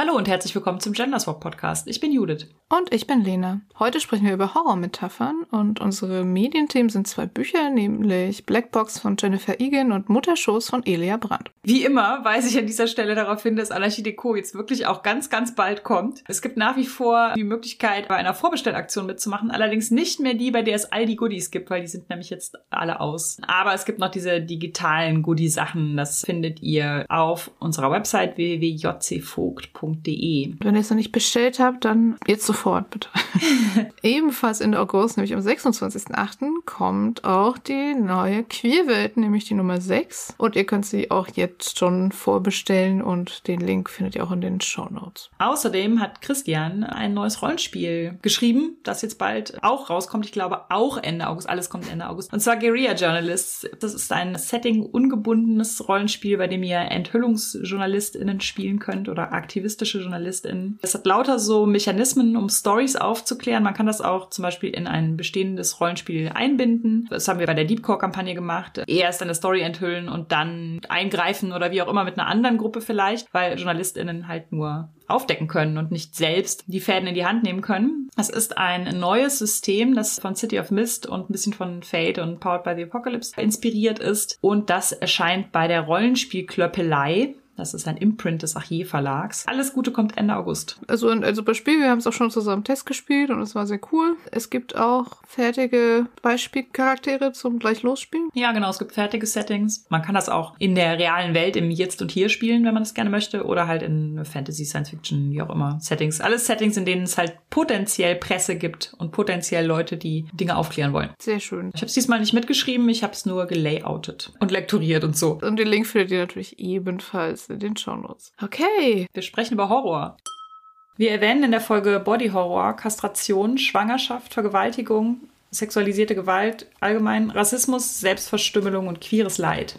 Hallo und herzlich willkommen zum Genderswap Podcast. Ich bin Judith. Und ich bin Lena. Heute sprechen wir über Horrormetaphern und unsere Medienthemen sind zwei Bücher, nämlich Blackbox von Jennifer Egan und Mutterschoß von Elia Brandt. Wie immer weise ich an dieser Stelle darauf hin, dass Anarchie Deco jetzt wirklich auch ganz, ganz bald kommt. Es gibt nach wie vor die Möglichkeit, bei einer Vorbestellaktion mitzumachen, allerdings nicht mehr die, bei der es all die Goodies gibt, weil die sind nämlich jetzt alle aus. Aber es gibt noch diese digitalen Goodie-Sachen. Das findet ihr auf unserer Website www.jcvogt.com www.wildwasser.de. Wenn ihr es noch nicht bestellt habt, dann jetzt sofort bitte. Ebenfalls Ende August, nämlich am 26.08., kommt auch die neue Queerwelt, nämlich die Nummer 6. Und ihr könnt sie auch jetzt schon vorbestellen und den Link findet ihr auch in den Show Notes. Außerdem hat Christian ein neues Rollenspiel geschrieben, das jetzt bald auch rauskommt. Ich glaube auch Ende August. Alles kommt Ende August. Und zwar Guerilla Journalists. Das ist ein Setting-ungebundenes Rollenspiel, bei dem ihr Enthüllungsjournalistinnen spielen könnt oder Aktivisten journalistische Journalistin. Es hat lauter so Mechanismen, um Stories aufzuklären. Man kann das auch zum Beispiel in ein bestehendes Rollenspiel einbinden. Das haben wir bei der Deepcore-Kampagne gemacht. Erst eine Story enthüllen und dann eingreifen oder wie auch immer mit einer anderen Gruppe vielleicht, weil JournalistInnen halt nur aufdecken können und nicht selbst die Fäden in die Hand nehmen können. Es ist ein neues System, das von City of Mist und ein bisschen von Fate und Powered by the Apocalypse inspiriert ist. Und das erscheint bei der Rollenspielklöppelei. Das ist ein Imprint des Achier Verlags. Alles Gute kommt Ende August. Also ein super Spiel. Wir haben es auch schon zusammen Test gespielt und es war sehr cool. Es gibt auch fertige Beispielcharaktere zum gleich losspielen. Ja, genau. Es gibt fertige Settings. Man kann das auch in der realen Welt im Jetzt und Hier spielen, wenn man das gerne möchte. Oder halt in Fantasy, Science Fiction, wie auch immer. Settings. Alles Settings, in denen es halt potenziell Presse gibt und potenziell Leute, die Dinge aufklären wollen. Sehr schön. Ich habe es diesmal nicht mitgeschrieben. Ich habe es nur gelayoutet und lektoriert und so. Und den Link findet ihr natürlich ebenfalls in den Shownotes. Okay. Wir sprechen über Horror. Wir erwähnen in der Folge Body Horror, Kastration, Schwangerschaft, Vergewaltigung, sexualisierte Gewalt, allgemein Rassismus, Selbstverstümmelung und queeres Leid.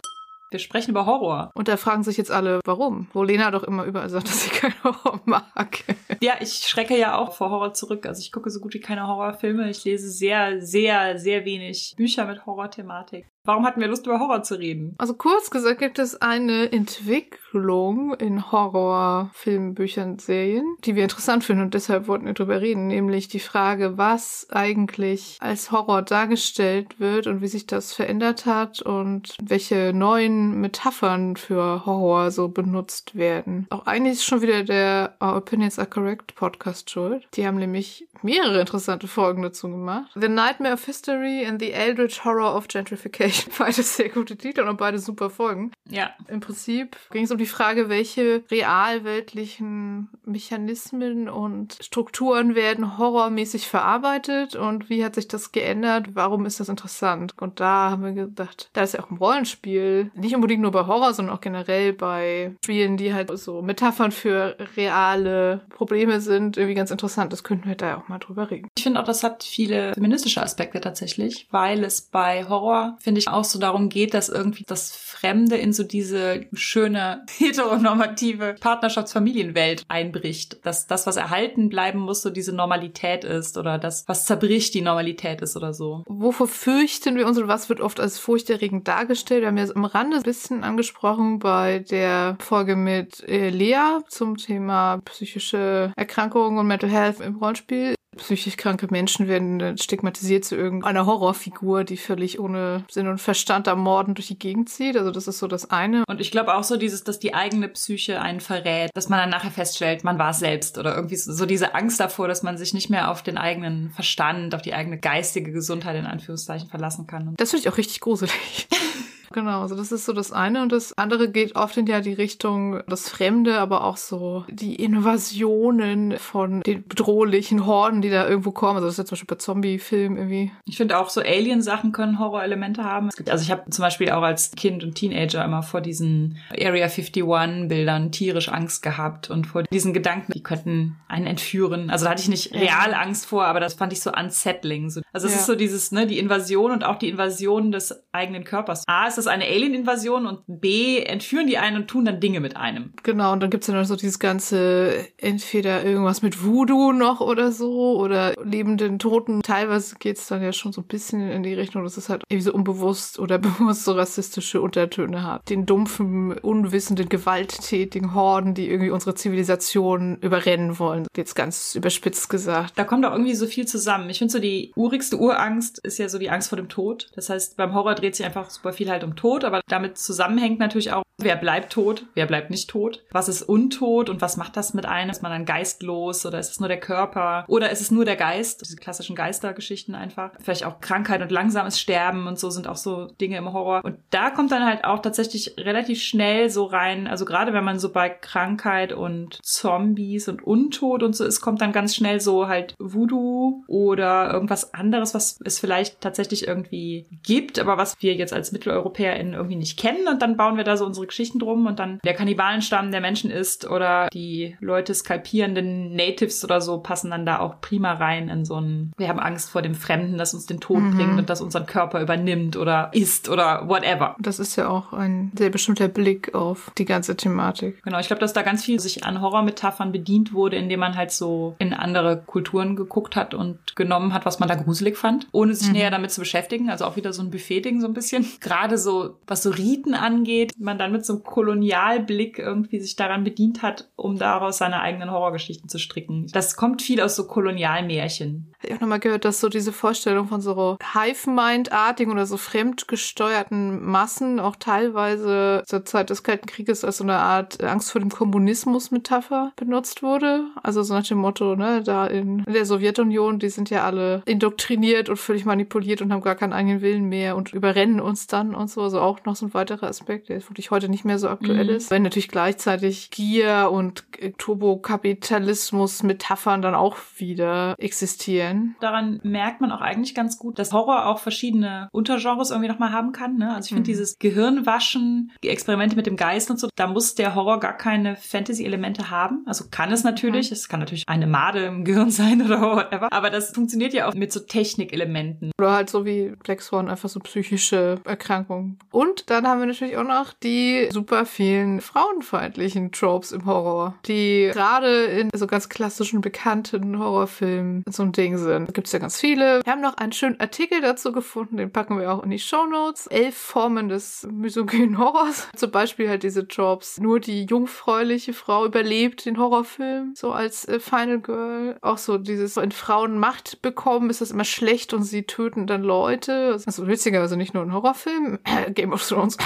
Wir sprechen über Horror. Und da fragen sich jetzt alle, warum? Wo Lena doch immer überall sagt, dass sie keinen Horror mag. Ja, ich schrecke ja auch vor Horror zurück. Also ich gucke so gut wie keine Horrorfilme. Ich lese sehr, sehr, sehr wenig Bücher mit Horrorthematik. Warum hatten wir Lust, über Horror zu reden? Also kurz gesagt gibt es eine Entwicklung in Horrorfilmen, Büchern, Serien, die wir interessant finden und deshalb wollten wir drüber reden, nämlich die Frage, was eigentlich als Horror dargestellt wird und wie sich das verändert hat und welche neuen Metaphern für Horror so benutzt werden. Auch eigentlich ist schon wieder der Our Opinions Are Correct Podcast schuld. Die haben nämlich mehrere interessante Folgen dazu gemacht. The Nightmare of History and the Eldritch Horror of Gentrification Beide sehr gute Titel und beide super Folgen. Ja. Im Prinzip ging es um die Frage, welche realweltlichen Mechanismen und Strukturen werden horrormäßig verarbeitet und wie hat sich das geändert? Warum ist das interessant? Und da haben wir gedacht, da ist ja auch im Rollenspiel, nicht unbedingt nur bei Horror, sondern auch generell bei Spielen, die halt so Metaphern für reale Probleme sind, irgendwie ganz interessant. Das könnten wir da ja auch mal drüber reden. Ich finde auch, das hat viele feministische Aspekte tatsächlich, weil es bei Horror, finde ich, auch so darum geht, dass irgendwie das Fremde in so diese schöne heteronormative Partnerschaftsfamilienwelt einbricht. Dass das, was erhalten bleiben muss, so diese Normalität ist oder das, was zerbricht, die Normalität ist oder so. Wovor fürchten wir uns und was wird oft als furchterregend dargestellt? Wir haben ja am Rande ein bisschen angesprochen bei der Folge mit äh, Lea zum Thema psychische Erkrankungen und Mental Health im Rollenspiel psychisch kranke Menschen werden stigmatisiert zu irgendeiner Horrorfigur, die völlig ohne Sinn und Verstand am Morden durch die Gegend zieht. Also das ist so das eine. Und ich glaube auch so dieses, dass die eigene Psyche einen verrät, dass man dann nachher feststellt, man war es selbst oder irgendwie so diese Angst davor, dass man sich nicht mehr auf den eigenen Verstand, auf die eigene geistige Gesundheit in Anführungszeichen verlassen kann. Das finde ich auch richtig gruselig. Genau, also das ist so das eine. Und das andere geht oft in ja die Richtung das Fremde, aber auch so die Invasionen von den bedrohlichen Horden, die da irgendwo kommen. Also das ist ja zum Beispiel bei Zombie-Filmen irgendwie. Ich finde auch so Alien-Sachen können Horror-Elemente haben. Es gibt, also ich habe zum Beispiel auch als Kind und Teenager immer vor diesen Area 51-Bildern tierisch Angst gehabt und vor diesen Gedanken, die könnten einen entführen. Also da hatte ich nicht real Angst vor, aber das fand ich so unsettling. Also es ja. ist so dieses, ne, die Invasion und auch die Invasion des eigenen Körpers. A, ist es eine Alien-Invasion und B, entführen die einen und tun dann Dinge mit einem. Genau, und dann gibt's ja noch so dieses ganze, entweder irgendwas mit Voodoo noch oder so oder lebenden Toten. Teilweise geht's dann ja schon so ein bisschen in die Richtung, dass es halt irgendwie so unbewusst oder bewusst so rassistische Untertöne hat. Den dumpfen, unwissenden, gewalttätigen Horden, die irgendwie unsere Zivilisation überrennen wollen. Jetzt ganz überspitzt gesagt. Da kommt auch irgendwie so viel zusammen. Ich finde so die urigste Urangst ist ja so die Angst vor dem Tod. Das heißt, beim Horror dreht sich einfach super viel halt um Tod, aber damit zusammenhängt natürlich auch, wer bleibt tot, wer bleibt nicht tot, was ist untot und was macht das mit einem? Ist man dann geistlos oder ist es nur der Körper oder ist es nur der Geist? Diese klassischen Geistergeschichten einfach. Vielleicht auch Krankheit und langsames Sterben und so sind auch so Dinge im Horror. Und da kommt dann halt auch tatsächlich relativ schnell so rein, also gerade wenn man so bei Krankheit und Zombies und Untot und so ist, kommt dann ganz schnell so halt Voodoo oder irgendwas anderes, was es vielleicht tatsächlich irgendwie gibt, aber was wir jetzt als MitteleuropäerInnen irgendwie nicht kennen. Und dann bauen wir da so unsere Geschichten drum und dann der Kannibalenstamm, der Menschen ist oder die Leute skalpierenden Natives oder so passen dann da auch prima rein in so ein, wir haben Angst vor dem Fremden, das uns den Tod mhm. bringt und das unseren Körper übernimmt oder isst oder whatever. Das ist ja auch ein sehr bestimmter Blick auf die ganze Thematik. Genau, ich glaube, dass da ganz viel sich an Horrormetaphern bedient wurde, indem man halt so in andere Kulturen geguckt hat und genommen hat, was man da gruselig fand, ohne sich mhm. näher damit zu beschäftigen. Also auch wieder so ein Buffet-Ding so ein bisschen. Gerade so, was so Riten angeht, man dann mit so einem Kolonialblick irgendwie sich daran bedient hat, um daraus seine eigenen Horrorgeschichten zu stricken. Das kommt viel aus so Kolonialmärchen. Ich habe nochmal gehört, dass so diese Vorstellung von so Hive-Mind-artigen oder so fremdgesteuerten Massen auch teilweise zur Zeit des Kalten Krieges als so eine Art Angst vor dem Kommunismus-Metapher benutzt wurde. Also so nach dem Motto, ne, da in, in der Sowjetunion, die sind ja alle indoktriniert und völlig manipuliert und haben gar keinen eigenen Willen mehr und überrennen uns dann und so. Also auch noch so ein weiterer Aspekt, der wirklich heute nicht mehr so aktuell mhm. ist. Wenn natürlich gleichzeitig Gier und Turbokapitalismus-Metaphern dann auch wieder existieren. Daran merkt man auch eigentlich ganz gut, dass Horror auch verschiedene Untergenres irgendwie nochmal haben kann. Ne? Also ich finde mhm. dieses Gehirnwaschen, die Experimente mit dem Geist und so, da muss der Horror gar keine Fantasy-Elemente haben. Also kann es natürlich. Mhm. Es kann natürlich eine Made im Gehirn sein oder whatever. Aber das funktioniert ja auch mit so Technikelementen. Oder halt so wie Black Swan, einfach so psychische Erkrankungen. Und dann haben wir natürlich auch noch die super vielen frauenfeindlichen Tropes im Horror, die gerade in so ganz klassischen bekannten Horrorfilmen so ein Ding sind. Da gibt es ja ganz viele. Wir haben noch einen schönen Artikel dazu gefunden, den packen wir auch in die Show Notes. Elf Formen des misogynen Horrors. Zum Beispiel halt diese Tropes. Nur die jungfräuliche Frau überlebt den Horrorfilm, so als äh, Final Girl. Auch so dieses, wenn Frauen Macht bekommen, ist das immer schlecht und sie töten dann Leute. Also witzigerweise nicht nur ein Horrorfilm. Game of Thrones.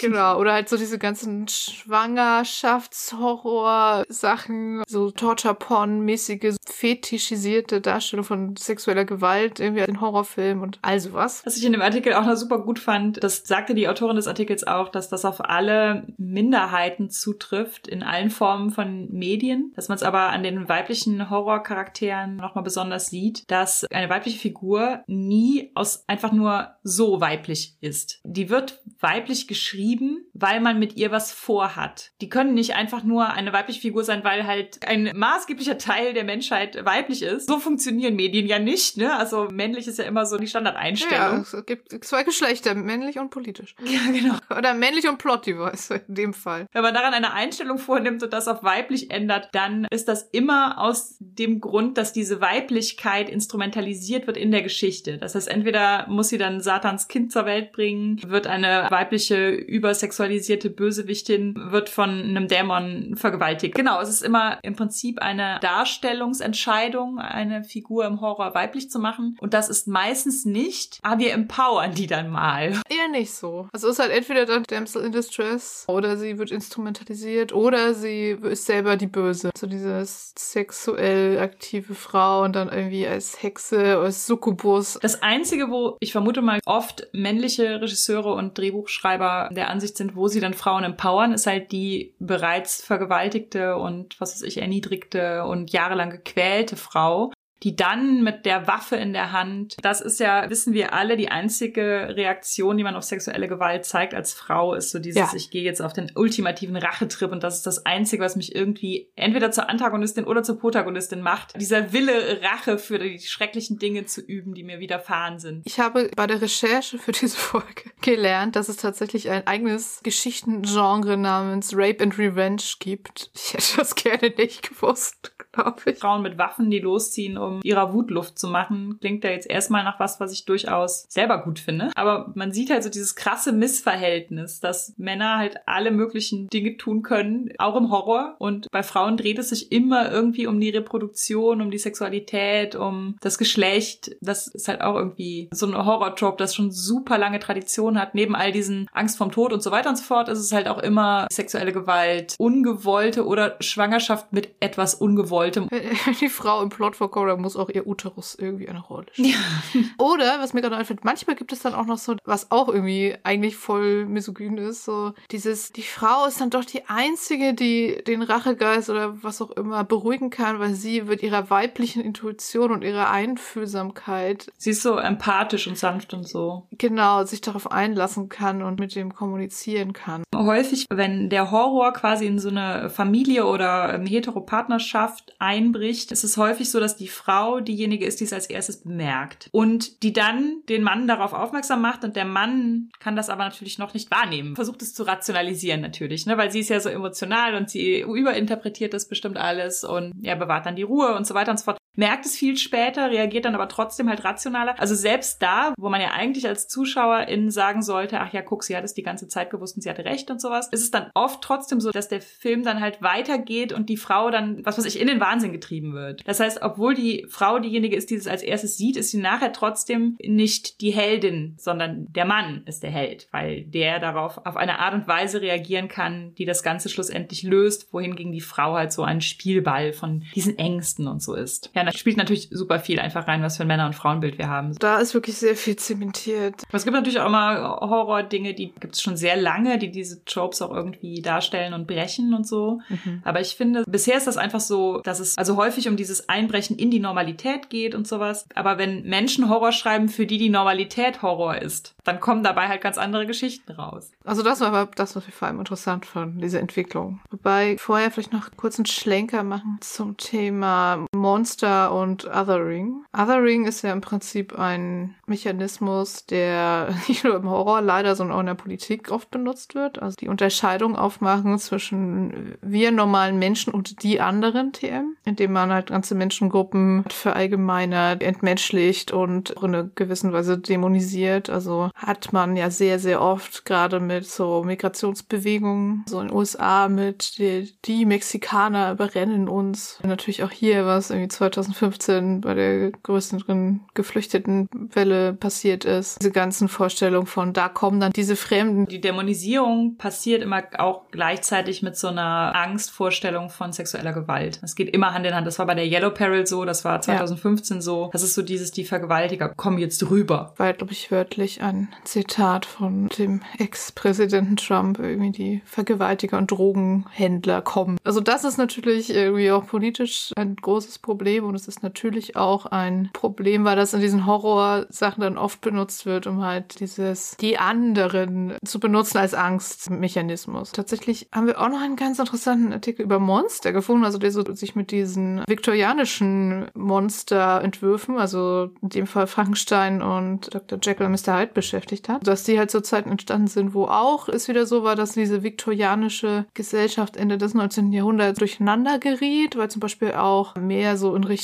genau. Oder halt so diese ganzen Schwangerschaftshorror-Sachen, so Torture-Porn-mäßige, fetischisierte Darstellung von sexueller Gewalt, irgendwie in Horrorfilmen und all sowas. Was ich in dem Artikel auch noch super gut fand, das sagte die Autorin des Artikels auch, dass das auf alle Minderheiten zutrifft, in allen Formen von Medien, dass man es aber an den weiblichen Horrorcharakteren nochmal besonders sieht, dass eine weibliche Figur nie aus einfach nur so weiblich ist. Die wird weiblich geschrieben, weil man mit ihr was vorhat. Die können nicht einfach nur eine weibliche Figur sein, weil halt ein maßgeblicher Teil der Menschheit weiblich ist. So funktionieren Medien ja nicht, ne? Also männlich ist ja immer so die Standardeinstellung. Ja, es gibt zwei Geschlechter, männlich und politisch. Ja, genau. Oder männlich und Plot-Device in dem Fall. Wenn man daran eine Einstellung vornimmt und das auf weiblich ändert, dann ist das immer aus dem Grund, dass diese Weiblichkeit instrumentalisiert wird in der Geschichte. Das heißt, entweder muss sie dann Satans Kind zur Welt bringen, wird eine weibliche, übersexualisierte Bösewichtin, wird von einem Dämon vergewaltigt. Genau, es ist immer im Prinzip eine Darstellungsentscheidung, eine Figur im Horror weiblich zu machen. Und das ist meistens nicht, aber wir empowern die dann mal. Eher nicht so. Also es ist halt entweder dann Damsel in Distress oder sie wird instrumentalisiert oder sie ist selber die Böse. So diese sexuell aktive Frau und dann irgendwie als Hexe, als Succubus. Das Einzige, wo ich vermute mal oft männliche Regisseure und Drehbuchschreiber der Ansicht sind, wo sie dann Frauen empowern, ist halt die bereits vergewaltigte und was weiß ich, erniedrigte und jahrelang gequälte Frau, die dann mit der Waffe in der Hand, das ist ja, wissen wir alle, die einzige Reaktion, die man auf sexuelle Gewalt zeigt als Frau, ist so dieses, ja. ich gehe jetzt auf den ultimativen Rachetrip und das ist das Einzige, was mich irgendwie entweder zur Antagonistin oder zur Protagonistin macht. Dieser Wille, Rache für die schrecklichen Dinge zu üben, die mir widerfahren sind. Ich habe bei der Recherche für diese Folge gelernt, dass es tatsächlich ein eigenes Geschichtengenre namens Rape and Revenge gibt. Ich hätte das gerne nicht gewusst glaube ich. Frauen mit Waffen, die losziehen, um ihrer Wut Luft zu machen, klingt ja jetzt erstmal nach was, was ich durchaus selber gut finde. Aber man sieht halt so dieses krasse Missverhältnis, dass Männer halt alle möglichen Dinge tun können, auch im Horror. Und bei Frauen dreht es sich immer irgendwie um die Reproduktion, um die Sexualität, um das Geschlecht. Das ist halt auch irgendwie so ein Horror-Trope, das schon super lange Tradition hat. Neben all diesen Angst vom Tod und so weiter und so fort ist es halt auch immer sexuelle Gewalt, ungewollte oder Schwangerschaft mit etwas ungewollt wollte. Die Frau im Plot vor Cora muss auch ihr Uterus irgendwie eine Rolle spielen. Ja. Oder, was mir gerade einfällt, manchmal gibt es dann auch noch so, was auch irgendwie eigentlich voll misogyn ist, so dieses, die Frau ist dann doch die Einzige, die den Rachegeist oder was auch immer beruhigen kann, weil sie mit ihrer weiblichen Intuition und ihrer Einfühlsamkeit. Sie ist so empathisch und sanft und so. Genau, sich darauf einlassen kann und mit dem kommunizieren kann. Häufig, wenn der Horror quasi in so eine Familie oder eine Heteropartnerschaft einbricht, ist es häufig so, dass die Frau diejenige ist, die es als erstes bemerkt und die dann den Mann darauf aufmerksam macht und der Mann kann das aber natürlich noch nicht wahrnehmen. Versucht es zu rationalisieren natürlich, ne, weil sie ist ja so emotional und sie überinterpretiert das bestimmt alles und er bewahrt dann die Ruhe und so weiter und so fort merkt es viel später, reagiert dann aber trotzdem halt rationaler. Also selbst da, wo man ja eigentlich als Zuschauerin sagen sollte, ach ja, guck, sie hat es die ganze Zeit gewusst und sie hatte recht und sowas, ist es dann oft trotzdem so, dass der Film dann halt weitergeht und die Frau dann, was weiß ich, in den Wahnsinn getrieben wird. Das heißt, obwohl die Frau diejenige ist, die es als erstes sieht, ist sie nachher trotzdem nicht die Heldin, sondern der Mann ist der Held, weil der darauf auf eine Art und Weise reagieren kann, die das Ganze schlussendlich löst, wohingegen die Frau halt so ein Spielball von diesen Ängsten und so ist. Ja, da spielt natürlich super viel einfach rein, was für ein Männer- und Frauenbild wir haben. Da ist wirklich sehr viel zementiert. Aber es gibt natürlich auch immer Horror-Dinge, die gibt es schon sehr lange, die diese Tropes auch irgendwie darstellen und brechen und so. Mhm. Aber ich finde, bisher ist das einfach so, dass es also häufig um dieses Einbrechen in die Normalität geht und sowas. Aber wenn Menschen Horror schreiben, für die die Normalität Horror ist, dann kommen dabei halt ganz andere Geschichten raus. Also das war aber das, was wir vor allem interessant fanden, diese Entwicklung. Wobei vorher vielleicht noch kurz einen Schlenker machen zum Thema Monster und Othering. Othering ist ja im Prinzip ein Mechanismus, der nicht nur im Horror leider, sondern auch in der Politik oft benutzt wird. Also die Unterscheidung aufmachen zwischen wir normalen Menschen und die anderen TM, indem man halt ganze Menschengruppen verallgemeinert, entmenschlicht und in einer gewissen Weise dämonisiert. Also hat man ja sehr, sehr oft, gerade mit so Migrationsbewegungen, so in den USA mit die, die Mexikaner überrennen uns. natürlich auch hier, was irgendwie 2015 bei der größeren Geflüchtetenwelle passiert ist. Diese ganzen Vorstellungen von, da kommen dann diese Fremden. Die Dämonisierung passiert immer auch gleichzeitig mit so einer Angstvorstellung von sexueller Gewalt. Es geht immer Hand in Hand. Das war bei der Yellow Peril so, das war 2015 ja. so. Das ist so dieses, die Vergewaltiger kommen jetzt rüber. Weil, glaube ich, wörtlich ein Zitat von dem Ex-Präsidenten Trump, irgendwie die Vergewaltiger und Drogenhändler kommen. Also das ist natürlich irgendwie auch politisch ein großes Problem und es ist natürlich auch ein Problem, weil das in diesen Horrorsachen dann oft benutzt wird, um halt dieses die anderen zu benutzen als Angstmechanismus. Tatsächlich haben wir auch noch einen ganz interessanten Artikel über Monster gefunden, also der so sich mit diesen viktorianischen Monsterentwürfen, also in dem Fall Frankenstein und Dr. Jekyll und Mr. Hyde beschäftigt hat. Dass die halt zu Zeiten entstanden sind, wo auch es wieder so war, dass diese viktorianische Gesellschaft Ende des 19. Jahrhunderts durcheinander geriet, weil zum Beispiel auch mehr so in Richtung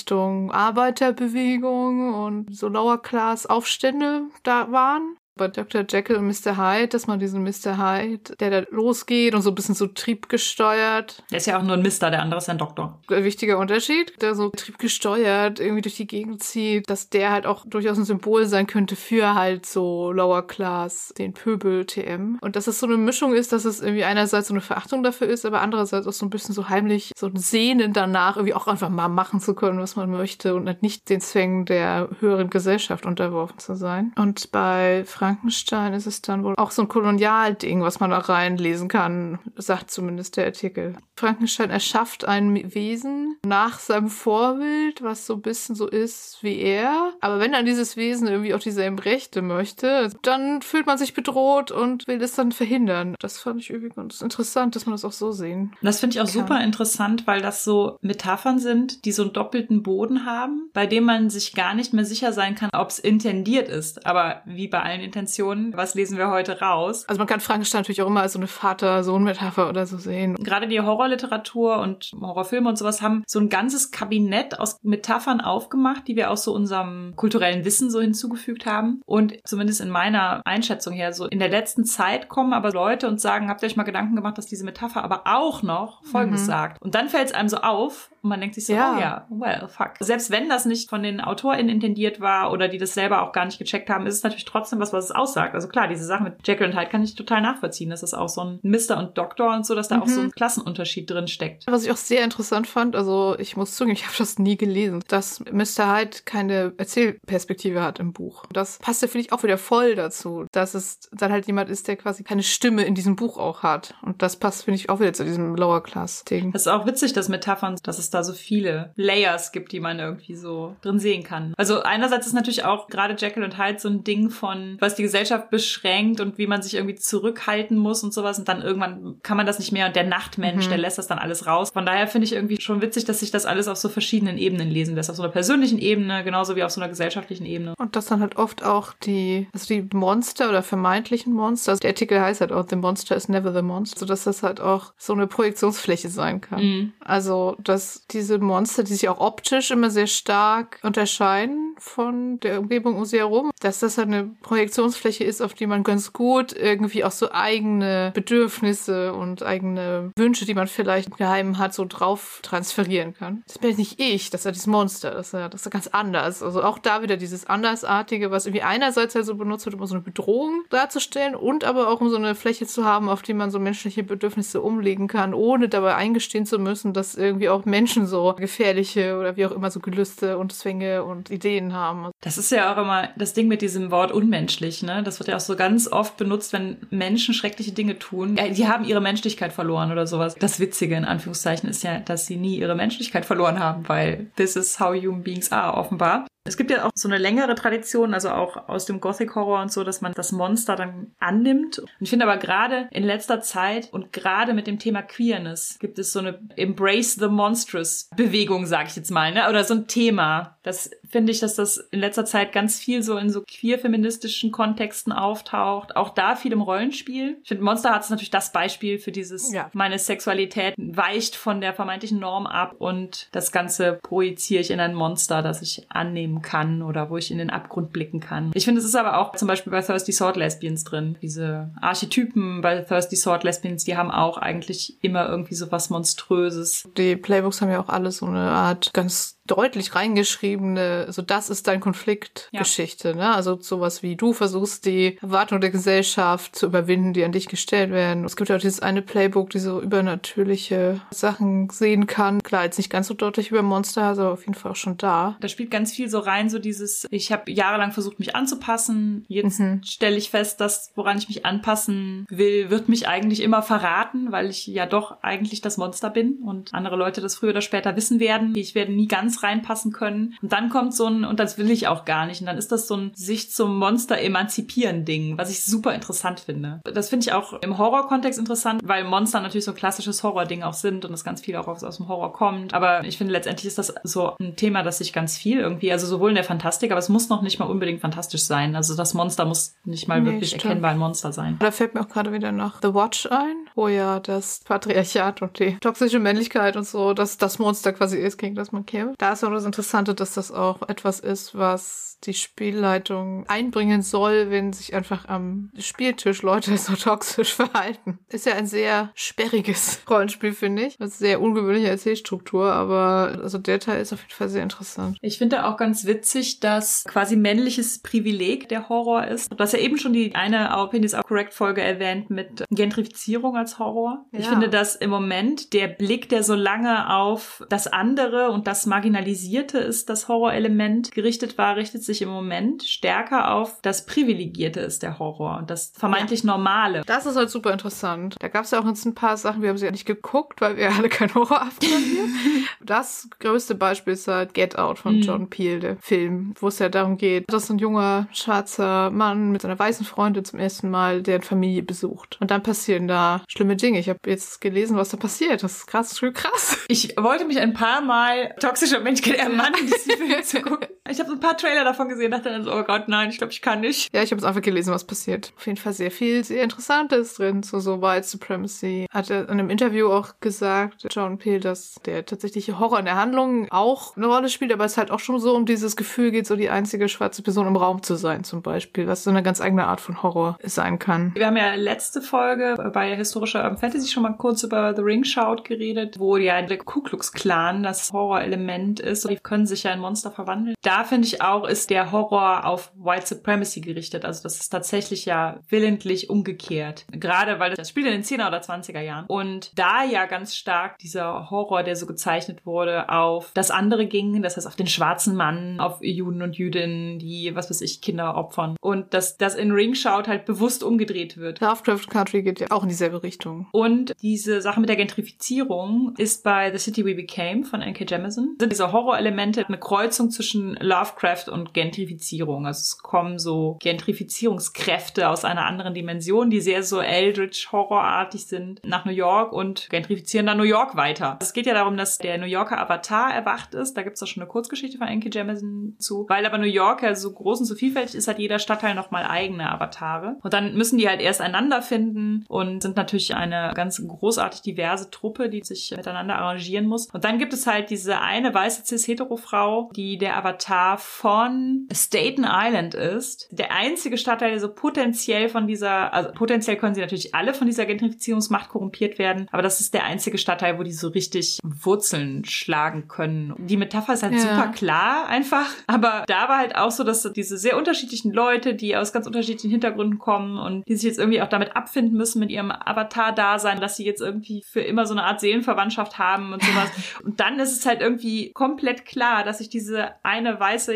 Arbeiterbewegung und so Lower Class Aufstände da waren bei Dr. Jekyll und Mr. Hyde, dass man diesen Mr. Hyde, der da losgeht und so ein bisschen so triebgesteuert. Der ist ja auch nur ein Mister, der andere ist ein Doktor. Ein wichtiger Unterschied, der so triebgesteuert irgendwie durch die Gegend zieht, dass der halt auch durchaus ein Symbol sein könnte für halt so Lower Class, den Pöbel-TM. Und dass es so eine Mischung ist, dass es irgendwie einerseits so eine Verachtung dafür ist, aber andererseits auch so ein bisschen so heimlich so ein Sehnen danach, irgendwie auch einfach mal machen zu können, was man möchte und nicht den Zwängen der höheren Gesellschaft unterworfen zu sein. Und bei Frank Frankenstein ist es dann wohl auch so ein Kolonialding, was man da reinlesen kann, sagt zumindest der Artikel. Frankenstein erschafft ein Wesen nach seinem Vorbild, was so ein bisschen so ist wie er. Aber wenn dann dieses Wesen irgendwie auch dieselben Rechte möchte, dann fühlt man sich bedroht und will es dann verhindern. Das fand ich übrigens interessant, dass man das auch so sehen. Das finde ich auch kann. super interessant, weil das so Metaphern sind, die so einen doppelten Boden haben, bei dem man sich gar nicht mehr sicher sein kann, ob es intendiert ist. Aber wie bei allen Intentionen, was lesen wir heute raus? Also man kann Frankenstein natürlich auch immer als so eine Vater-Sohn-Metapher oder so sehen. Gerade die Horrorliteratur und Horrorfilme und sowas haben so ein ganzes Kabinett aus Metaphern aufgemacht, die wir auch so unserem kulturellen Wissen so hinzugefügt haben. Und zumindest in meiner Einschätzung her, so in der letzten Zeit kommen aber Leute und sagen, habt ihr euch mal Gedanken gemacht, dass diese Metapher aber auch noch Folgendes mhm. sagt. Und dann fällt es einem so auf und man denkt sich so, ja. oh ja, well, fuck. Selbst wenn das nicht von den AutorInnen intendiert war oder die das selber auch gar nicht gecheckt haben, ist es natürlich trotzdem was, was es aussagt. Also klar, diese Sache mit Jekyll und Hyde kann ich total nachvollziehen. Das ist auch so ein Mr. und Doktor und so, dass da mhm. auch so ein Klassenunterschied drin steckt. Was ich auch sehr interessant fand, also ich muss zugeben, ich habe das nie gelesen, dass Mr. Hyde keine Erzählperspektive hat im Buch. Das passt ja, finde ich, auch wieder voll dazu, dass es dann halt jemand ist, der quasi keine Stimme in diesem Buch auch hat. Und das passt, finde ich, auch wieder zu diesem Lower-Class-Ding. Das ist auch witzig, dass Metaphern, dass es da so viele Layers gibt, die man irgendwie so drin sehen kann. Also einerseits ist natürlich auch gerade Jekyll und Hyde so ein Ding von, was die Gesellschaft beschränkt und wie man sich irgendwie zurückhalten muss und sowas. Und dann irgendwann kann man das nicht mehr und der Nachtmensch, mhm. der lässt das dann alles raus. Von daher finde ich irgendwie schon witzig, dass sich das alles auf so verschiedenen Ebenen lesen lässt. Auf so einer persönlichen Ebene, genauso wie auf so einer gesellschaftlichen Ebene. Und das dann halt oft auch die, also die Monster oder vermeintlichen Monster. Also der Artikel heißt halt auch The Monster is never the Monster, sodass das halt auch so eine Projektionsfläche sein kann. Mhm. Also, dass diese Monster, die sich auch optisch immer sehr stark unterscheiden von der Umgebung um sie herum, dass das halt eine Projektionsfläche ist, auf die man ganz gut irgendwie auch so eigene Bedürfnisse und eigene Wünsche, die man vielleicht im Geheimen hat, so drauf transferieren kann. Das bin nicht ich, das ist ja dieses Monster, das ist ja, das ist ja ganz anders. Also auch da wieder dieses Andersartige, was irgendwie einerseits halt so benutzt wird, um so eine Bedrohung darzustellen und aber auch um so eine Fläche zu haben, auf die man so menschliche Bedürfnisse umlegen kann, ohne dabei eingestehen zu müssen, dass irgendwie auch Menschen so gefährliche oder wie auch immer so Gelüste und Zwänge und Ideen haben. Das ist ja auch immer das Ding mit diesem Wort unmenschlich, ne? Das wird ja auch so ganz oft benutzt, wenn Menschen schreckliche Dinge tun. Ja, die haben ihre Menschlichkeit verloren oder sowas. Das Witzige in Anführungszeichen ist ja, dass sie nie ihre Menschlichkeit verloren haben, weil this is how human beings are offenbar. Es gibt ja auch so eine längere Tradition, also auch aus dem Gothic Horror und so, dass man das Monster dann annimmt. Und ich finde aber gerade in letzter Zeit und gerade mit dem Thema Queerness gibt es so eine Embrace the Monstrous Bewegung, sag ich jetzt mal, ne? Oder so ein Thema. Das finde ich, dass das in letzter Zeit ganz viel so in so queer-feministischen Kontexten auftaucht. Auch da viel im Rollenspiel. Ich finde, Monster hat natürlich das Beispiel für dieses, ja. meine Sexualität weicht von der vermeintlichen Norm ab und das Ganze projiziere ich in ein Monster, das ich annehmen kann oder wo ich in den Abgrund blicken kann. Ich finde, es ist aber auch zum Beispiel bei Thirsty Sword Lesbians drin. Diese Archetypen bei Thirsty Sword Lesbians, die haben auch eigentlich immer irgendwie so was Monströses. Die Playbooks haben ja auch alle so eine Art ganz deutlich reingeschriebene, so das ist dein Konfliktgeschichte, ja. ne? Also sowas wie du versuchst die Erwartungen der Gesellschaft zu überwinden, die an dich gestellt werden. Es gibt ja auch dieses eine Playbook, die so übernatürliche Sachen sehen kann. Klar, jetzt nicht ganz so deutlich über Monster, aber auf jeden Fall auch schon da. Da spielt ganz viel so rein, so dieses, ich habe jahrelang versucht, mich anzupassen. Jetzt mhm. stelle ich fest, dass woran ich mich anpassen will, wird mich eigentlich immer verraten, weil ich ja doch eigentlich das Monster bin und andere Leute das früher oder später wissen werden. Ich werde nie ganz reinpassen können. Und dann kommt so ein, und das will ich auch gar nicht. Und dann ist das so ein sich zum Monster emanzipieren Ding, was ich super interessant finde. Das finde ich auch im Horror-Kontext interessant, weil Monster natürlich so ein klassisches Horror-Ding auch sind und das ganz viel auch aus, aus dem Horror kommt. Aber ich finde letztendlich ist das so ein Thema, das sich ganz viel irgendwie, also sowohl in der Fantastik, aber es muss noch nicht mal unbedingt fantastisch sein. Also das Monster muss nicht mal nee, wirklich stimmt. erkennbar ein Monster sein. Da fällt mir auch gerade wieder noch The Watch ein, wo ja das Patriarchat und die toxische Männlichkeit und so, dass das Monster quasi ist, gegen das man kämpft. Da ist auch das Interessante, dass das auch etwas ist, was die Spielleitung einbringen soll, wenn sich einfach am Spieltisch Leute so toxisch verhalten. Ist ja ein sehr sperriges Rollenspiel, finde ich. Eine sehr ungewöhnliche Erzählstruktur, aber also der Teil ist auf jeden Fall sehr interessant. Ich finde auch ganz witzig, dass quasi männliches Privileg der Horror ist. Du hast ja eben schon die eine Opinions Are Correct Folge erwähnt mit Gentrifizierung als Horror. Ja. Ich finde, dass im Moment der Blick, der so lange auf das andere und das Marginalisierte Marginalisierte ist das Horrorelement gerichtet war, richtet sich im Moment stärker auf das Privilegierte ist der Horror und das vermeintlich ja. Normale. Das ist halt super interessant. Da gab es ja auch jetzt ein paar Sachen, wir haben sie ja nicht geguckt, weil wir alle kein Horror haben. das größte Beispiel ist halt Get Out von mhm. John Peel, der Film, wo es ja darum geht, dass ein junger schwarzer Mann mit seiner weißen Freundin zum ersten Mal deren Familie besucht. Und dann passieren da schlimme Dinge. Ich habe jetzt gelesen, was da passiert. Das ist krass, schön krass. Ich wollte mich ein paar Mal toxischer Mensch, der Mann, diesen Film zu gucken. Ich habe ein paar Trailer davon gesehen, dachte dann so, oh Gott, nein, ich glaube, ich kann nicht. Ja, ich habe jetzt einfach gelesen, was passiert. Auf jeden Fall sehr viel, sehr Interessantes drin, so, so White Supremacy. Hat er in einem Interview auch gesagt, John Peel, dass der tatsächliche Horror in der Handlung auch eine Rolle spielt, aber es halt auch schon so um dieses Gefühl geht, so die einzige schwarze Person im Raum zu sein, zum Beispiel, was so eine ganz eigene Art von Horror sein kann. Wir haben ja letzte Folge bei historischer Urban Fantasy schon mal kurz über The Ring Shout geredet, wo ja der Ku Klux Klan das Horrorelement ist. Die können sich ja in Monster verwandeln. Da finde ich auch, ist der Horror auf White Supremacy gerichtet. Also das ist tatsächlich ja willentlich umgekehrt. Gerade weil das spielt in den 10er oder 20er Jahren. Und da ja ganz stark dieser Horror, der so gezeichnet wurde, auf das andere ging, das heißt auf den schwarzen Mann, auf Juden und Jüdinnen, die, was weiß ich, Kinder opfern. Und dass das in Ring Shout halt bewusst umgedreht wird. Lovecraft Country geht ja auch in dieselbe Richtung. Und diese Sache mit der Gentrifizierung ist bei The City We Became von N.K. Jemisin. Sind diese Horrorelemente eine Kreuzung zwischen Lovecraft und Gentrifizierung. Also es kommen so Gentrifizierungskräfte aus einer anderen Dimension, die sehr so Eldritch Horrorartig sind, nach New York und gentrifizieren dann New York weiter. Es geht ja darum, dass der New Yorker Avatar erwacht ist. Da gibt es auch schon eine Kurzgeschichte von N.K. Jemisin zu. Weil aber New York ja so groß und so vielfältig ist, hat jeder Stadtteil nochmal eigene Avatare. Und dann müssen die halt erst einander finden und sind natürlich eine ganz großartig diverse Truppe, die sich miteinander arrangieren muss. Und dann gibt es halt diese eine weiße cis-hetero-Frau, die der Avatar von Staten Island ist. Der einzige Stadtteil, der so potenziell von dieser, also potenziell können sie natürlich alle von dieser Gentrifizierungsmacht korrumpiert werden, aber das ist der einzige Stadtteil, wo die so richtig Wurzeln schlagen können. Die Metapher ist halt ja. super klar einfach, aber da war halt auch so, dass diese sehr unterschiedlichen Leute, die aus ganz unterschiedlichen Hintergründen kommen und die sich jetzt irgendwie auch damit abfinden müssen mit ihrem Avatar-Dasein, dass sie jetzt irgendwie für immer so eine Art Seelenverwandtschaft haben und sowas. und dann ist es halt irgendwie komplett klar, dass sich diese eine weiße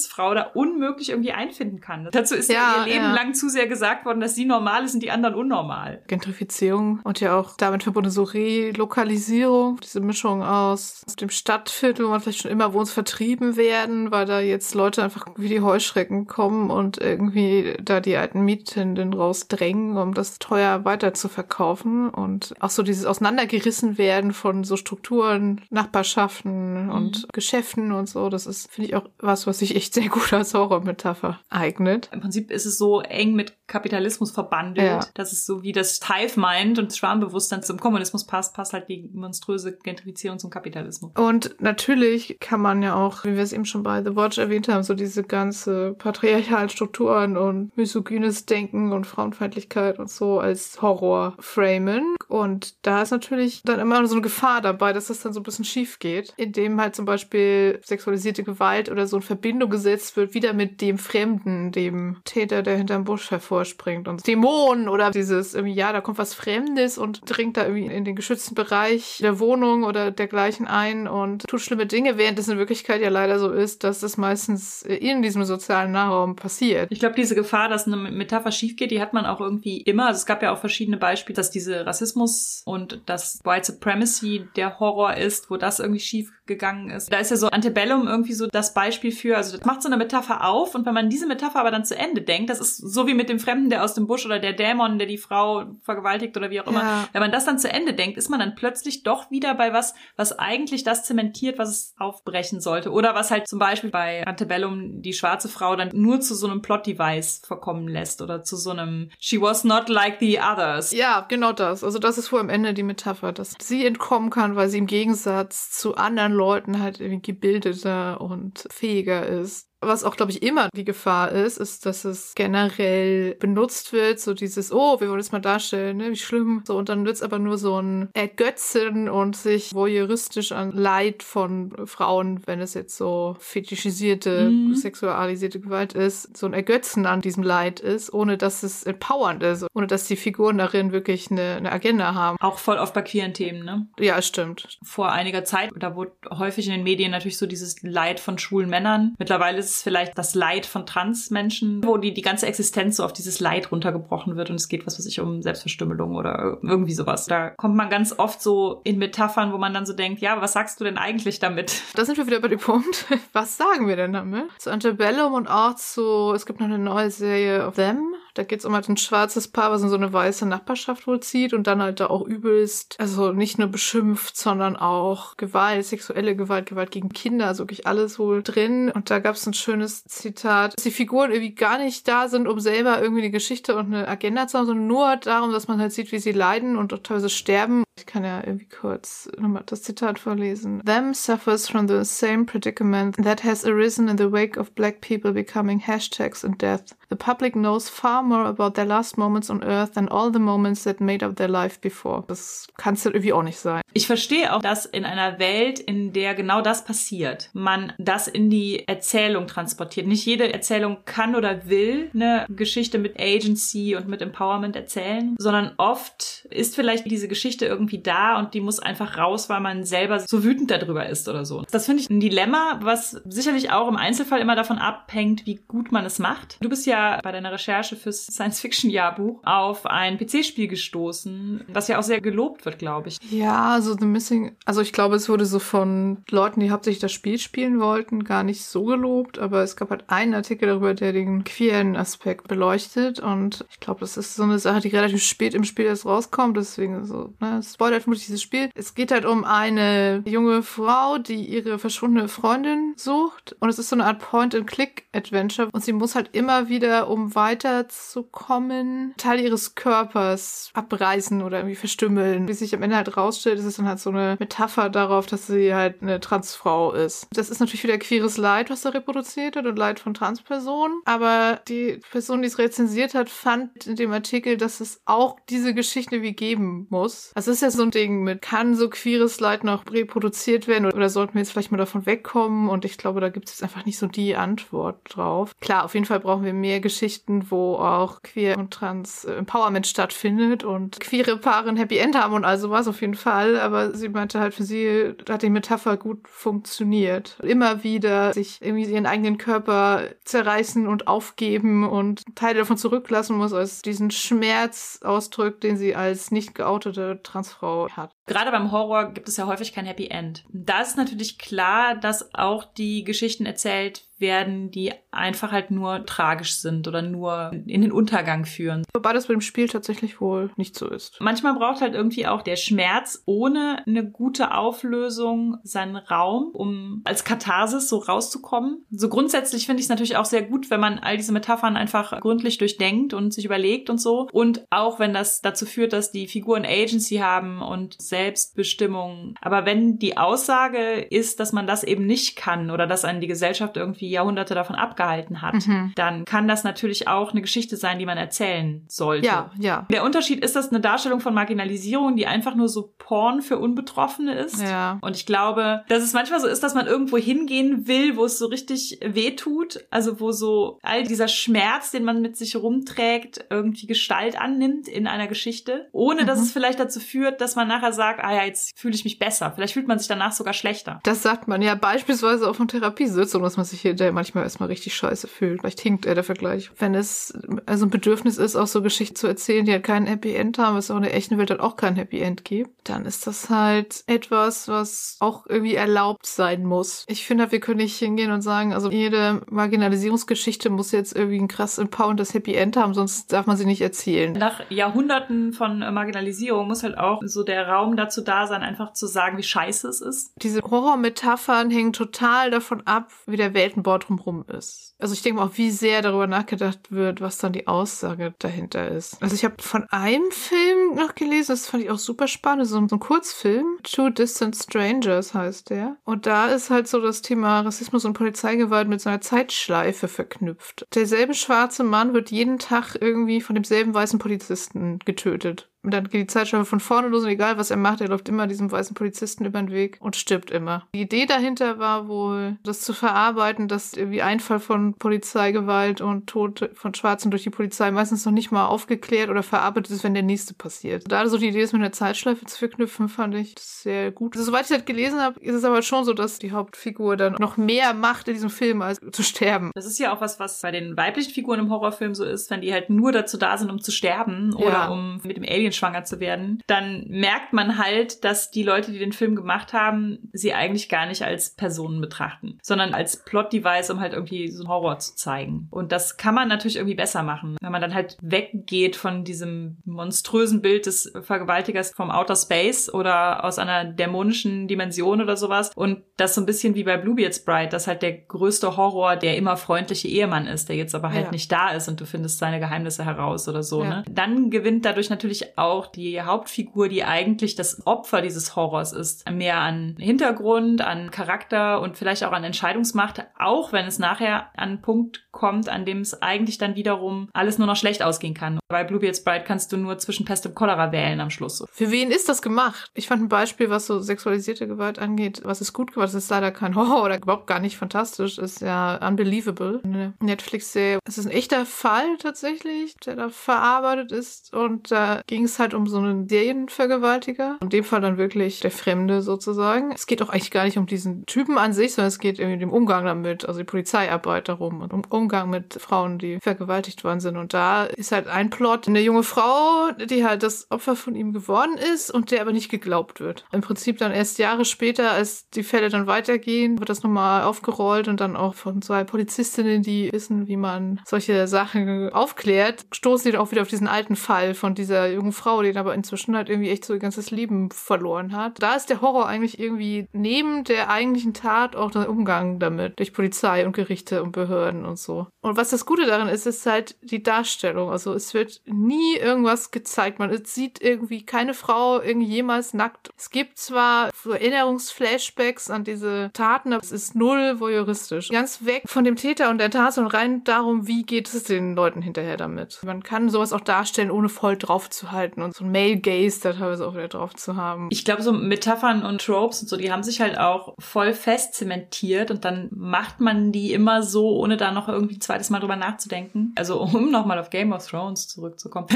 hetero-cis-Frau da unmöglich irgendwie einfinden kann. Dazu ist ja, ihr Leben ja. lang zu sehr gesagt worden, dass sie normal ist und die anderen unnormal. Gentrifizierung und ja auch damit verbunden so Relokalisierung, diese Mischung aus dem Stadtviertel, wo man vielleicht schon immer wohnt, vertrieben werden, weil da jetzt Leute einfach wie die Heuschrecken kommen und irgendwie da die alten Mietenden rausdrängen, um das teuer weiter zu verkaufen und auch so dieses Auseinandergerissen werden von so Strukturen, Nachbarschaften mhm. und Geschäften und so. Das ist, finde ich, auch was, was sich echt sehr gut als Horrormetapher eignet. Im Prinzip ist es so eng mit Kapitalismus verbandelt, ja. dass es so wie das Hive Mind und Schwarmbewusstsein zum Kommunismus passt, passt halt die monströse Gentrifizierung zum Kapitalismus. Und natürlich kann man ja auch, wie wir es eben schon bei The Watch erwähnt haben, so diese ganze patriarchalen Strukturen und misogynes Denken und Frauenfeindlichkeit und so als Horror framen. Und da ist natürlich dann immer so eine Gefahr dabei, dass das dann so ein bisschen schief geht, indem halt zum Beispiel sexualisierte Gewalt oder so in Verbindung gesetzt wird, wieder mit dem Fremden, dem Täter, der hinterm Busch hervorspringt und Dämonen oder dieses irgendwie, ja, da kommt was Fremdes und dringt da irgendwie in den geschützten Bereich der Wohnung oder dergleichen ein und tut schlimme Dinge, während es in Wirklichkeit ja leider so ist, dass das meistens in diesem sozialen Nahraum passiert. Ich glaube, diese Gefahr, dass eine Metapher schief geht, die hat man auch irgendwie immer. Also es gab ja auch verschiedene Beispiele, dass diese Rassismus und das White Supremacy der Horror ist, wo das irgendwie schief gegangen ist. Da ist ja so Antebellum irgendwie so das Beispiel für, also das macht so eine Metapher auf und wenn man diese Metapher aber dann zu Ende denkt, das ist so wie mit dem Fremden, der aus dem Busch oder der Dämon, der die Frau vergewaltigt oder wie auch immer. Ja. Wenn man das dann zu Ende denkt, ist man dann plötzlich doch wieder bei was, was eigentlich das zementiert, was es aufbrechen sollte. Oder was halt zum Beispiel bei Antebellum die schwarze Frau dann nur zu so einem Plot-Device verkommen lässt oder zu so einem She was not like the others. Ja, genau das. Also das ist wohl am Ende die Metapher, dass sie entkommen kann, weil sie im Gegensatz zu anderen Leuten halt irgendwie gebildeter und fähiger ist Was auch, glaube ich, immer die Gefahr ist, ist, dass es generell benutzt wird, so dieses, oh, wir wollen es mal darstellen, ne, wie schlimm. So, und dann wird es aber nur so ein Ergötzen und sich voyeuristisch an Leid von Frauen, wenn es jetzt so fetischisierte, mhm. sexualisierte Gewalt ist, so ein Ergötzen an diesem Leid ist, ohne dass es empowernd ist, ohne dass die Figuren darin wirklich eine, eine Agenda haben. Auch voll oft bei queeren Themen, ne? Ja, stimmt. Vor einiger Zeit, da wurde häufig in den Medien natürlich so dieses Leid von schwulen Männern. Mittlerweile ist es vielleicht das Leid von Transmenschen, wo die, die ganze Existenz so auf dieses Leid runtergebrochen wird und es geht, was weiß ich, um Selbstverstümmelung oder irgendwie sowas. Da kommt man ganz oft so in Metaphern, wo man dann so denkt, ja, was sagst du denn eigentlich damit? Da sind wir wieder bei dem Punkt. Was sagen wir denn damit? Zu Antebellum und auch zu, es gibt noch eine neue Serie of Them da geht es um halt ein schwarzes Paar, was in so eine weiße Nachbarschaft wohl zieht und dann halt da auch übelst, also nicht nur beschimpft, sondern auch Gewalt, sexuelle Gewalt, Gewalt gegen Kinder, also wirklich alles wohl drin. Und da gab es ein schönes Zitat, dass die Figuren irgendwie gar nicht da sind, um selber irgendwie eine Geschichte und eine Agenda zu haben, sondern nur darum, dass man halt sieht, wie sie leiden und auch teilweise sterben. Ich kann ja irgendwie kurz nochmal das Zitat vorlesen. Them suffers from the same predicament that has arisen in the wake of black people becoming hashtags in death. The public knows far more about their last moments on Earth than all the moments that made up their life before. Das kann es irgendwie auch nicht sein. Ich verstehe auch, dass in einer Welt, in der genau das passiert, man das in die Erzählung transportiert. Nicht jede Erzählung kann oder will eine Geschichte mit Agency und mit Empowerment erzählen, sondern oft ist vielleicht diese Geschichte irgendwie da und die muss einfach raus, weil man selber so wütend darüber ist oder so. Das finde ich ein Dilemma, was sicherlich auch im Einzelfall immer davon abhängt, wie gut man es macht. Du bist ja bei deiner Recherche fürs Science-Fiction-Jahrbuch auf ein PC-Spiel gestoßen, das ja auch sehr gelobt wird, glaube ich. Ja, also The Missing, also ich glaube, es wurde so von Leuten, die hauptsächlich das Spiel spielen wollten, gar nicht so gelobt, aber es gab halt einen Artikel darüber, der den queeren Aspekt beleuchtet und ich glaube, das ist so eine Sache, die relativ spät im Spiel erst rauskommt, deswegen so, ne, spoilert vermutlich dieses Spiel. Es geht halt um eine junge Frau, die ihre verschwundene Freundin sucht und es ist so eine Art Point-and-Click-Adventure und sie muss halt immer wieder um weiterzukommen, Teil ihres Körpers abreißen oder irgendwie verstümmeln. Wie sich am Ende halt rausstellt, ist es dann halt so eine Metapher darauf, dass sie halt eine Transfrau ist. Das ist natürlich wieder queeres Leid, was da reproduziert wird und Leid von Transpersonen. Aber die Person, die es rezensiert hat, fand in dem Artikel, dass es auch diese Geschichte wie geben muss. Also es ist ja so ein Ding mit, kann so queeres Leid noch reproduziert werden oder, sollten wir jetzt vielleicht mal davon wegkommen? Und ich glaube, da gibt es einfach nicht so die Antwort drauf. Klar, auf jeden Fall brauchen wir mehr Geschichten, wo auch queer und trans Empowerment stattfindet und queere Paare ein Happy End haben und all sowas auf jeden Fall. Aber sie meinte halt, für sie hat die Metapher gut funktioniert. Immer wieder sich irgendwie ihren eigenen Körper zerreißen und aufgeben und Teile davon zurücklassen muss, als diesen Schmerz ausdrückt, den sie als nicht geoutete Transfrau hat. Gerade beim Horror gibt es ja häufig kein Happy End. Da ist natürlich klar, dass auch die Geschichten erzählt werden, die einfach halt nur tragisch sind oder nur in den Untergang führen. Wobei das beim Spiel tatsächlich wohl nicht so ist. Manchmal braucht halt irgendwie auch der Schmerz ohne eine gute Auflösung seinen Raum, um als Katharsis so rauszukommen. So grundsätzlich finde ich es natürlich auch sehr gut, wenn man all diese Metaphern einfach gründlich durchdenkt und sich überlegt und so. Und auch wenn das dazu führt, dass die Figuren Agency haben und Selbstbestimmung. Aber wenn die Aussage ist, dass man das eben nicht kann oder dass einen die Gesellschaft irgendwie Jahrhunderte davon abgehalten hat, mhm. dann kann das natürlich auch eine Geschichte sein, die man erzählen sollte. Ja, ja. Der Unterschied ist, dass eine Darstellung von Marginalisierung, die einfach nur so Porn für Unbetroffene ist. Ja. Und ich glaube, dass es manchmal so ist, dass man irgendwo hingehen will, wo es so richtig weh tut, also wo so all dieser Schmerz, den man mit sich rumträgt, irgendwie Gestalt annimmt in einer Geschichte, ohne mhm. dass es vielleicht dazu führt, dass man nachher sagt, ah ja, jetzt fühle ich mich besser. Vielleicht fühlt man sich danach sogar schlechter. Das sagt man ja beispielsweise auch von Therapiesitzungen, dass man sich hier manchmal erstmal richtig scheiße fühlt. Vielleicht hinkt er der Vergleich. Wenn es also ein Bedürfnis ist, auch so Geschichten zu erzählen, die halt kein Happy End haben, was auch in der echten Welt halt auch kein Happy End gibt, dann ist das halt etwas, was auch irgendwie erlaubt sein muss. Ich finde halt, wir können nicht hingehen und sagen, also jede Marginalisierungsgeschichte muss jetzt irgendwie ein krass empowerendes Happy End haben, sonst darf man sie nicht erzählen. Nach Jahrhunderten von Marginalisierung muss halt auch so der Raum kaum dazu da sein, einfach zu sagen, wie scheiße es ist. Diese Horrormetaphern hängen total davon ab, wie der Weltenbau drumherum ist. Also ich denke mal auch, wie sehr darüber nachgedacht wird, was dann die Aussage dahinter ist. Also ich habe von einem Film noch gelesen, das fand ich auch super spannend, so ein Kurzfilm, Two Distant Strangers heißt der. Und da ist halt so das Thema Rassismus und Polizeigewalt mit so einer Zeitschleife verknüpft. Derselbe schwarze Mann wird jeden Tag irgendwie von demselben weißen Polizisten getötet. Und dann geht die Zeitschleife von vorne los und egal was er macht, er läuft immer diesem weißen Polizisten über den Weg und stirbt immer. Die Idee dahinter war wohl, das zu verarbeiten, dass irgendwie Einfall von Polizeigewalt und Tod von Schwarzen durch die Polizei meistens noch nicht mal aufgeklärt oder verarbeitet ist, wenn der nächste passiert. Da so die Idee ist, mit einer Zeitschleife zu verknüpfen, fand ich sehr gut. Also, soweit ich das gelesen habe, ist es aber schon so, dass die Hauptfigur dann noch mehr macht in diesem Film, als zu sterben. Das ist ja auch was, was bei den weiblichen Figuren im Horrorfilm so ist, wenn die halt nur dazu da sind, um zu sterben oder Ja. um mit dem Alien schwanger zu werden, dann merkt man halt, dass die Leute, die den Film gemacht haben, sie eigentlich gar nicht als Personen betrachten, sondern als Plot-Device, um halt irgendwie so einen Horror zu zeigen. Und das kann man natürlich irgendwie besser machen, wenn man dann halt weggeht von diesem monströsen Bild des Vergewaltigers vom Outer Space oder aus einer dämonischen Dimension oder sowas und das so ein bisschen wie bei Bluebeard's Bride, dass halt der größte Horror der immer freundliche Ehemann ist, der jetzt aber halt Ja. nicht da ist und du findest seine Geheimnisse heraus oder so, Ja. ne? Dann gewinnt dadurch natürlich auch die Hauptfigur, die eigentlich das Opfer dieses Horrors ist, mehr an Hintergrund, an Charakter und vielleicht auch an Entscheidungsmacht, auch wenn es nachher an einen Punkt kommt, an dem es eigentlich dann wiederum alles nur noch schlecht ausgehen kann. Bei Bluebeard's Bride kannst du nur zwischen Pest und Cholera wählen am Schluss. Für wen ist das gemacht? Ich fand ein Beispiel, was so sexualisierte Gewalt angeht, was ist gut gemacht, das ist leider kein Horror oder überhaupt gar nicht fantastisch, ist ja Unbelievable. Eine Netflix-Serie. Es ist ein echter Fall tatsächlich, der da verarbeitet ist und da ging es halt um so einen Serienvergewaltiger. In dem Fall dann wirklich der Fremde sozusagen. Es geht auch eigentlich gar nicht um diesen Typen an sich, sondern es geht irgendwie um den Umgang damit, also die Polizeiarbeit darum und um Umgang mit Frauen, die vergewaltigt worden sind. Und da ist halt ein Plot, eine junge Frau, die halt das Opfer von ihm geworden ist und der aber nicht geglaubt wird. Im Prinzip dann erst Jahre später, als die Fälle dann weitergehen, wird das nochmal aufgerollt und dann auch von zwei Polizistinnen, die wissen, wie man solche Sachen aufklärt, stoßen die auch wieder auf diesen alten Fall von dieser jungen Frau, die dann aber inzwischen halt irgendwie echt so ihr ganzes Leben verloren hat. Da ist der Horror eigentlich irgendwie neben der eigentlichen Tat auch der Umgang damit durch Polizei und Gerichte und Behörden und so. Und was das Gute daran ist, ist halt die Darstellung. Also es wird nie irgendwas gezeigt. Man sieht irgendwie keine Frau irgendwie jemals nackt. Es gibt zwar so Erinnerungsflashbacks an diese Taten, aber es ist null voyeuristisch. Ganz weg von dem Täter und der Tat und rein darum, wie geht es den Leuten hinterher damit. Man kann sowas auch darstellen, ohne voll drauf zu halten und so ein Male Gaze da teilweise auch wieder drauf zu haben. Ich glaube, so Metaphern und Tropes und so, die haben sich halt auch voll fest zementiert und dann macht man die immer so, ohne da noch irgendwie ein zweites Mal drüber nachzudenken. Also um nochmal auf Game of Thrones zurückzukommen,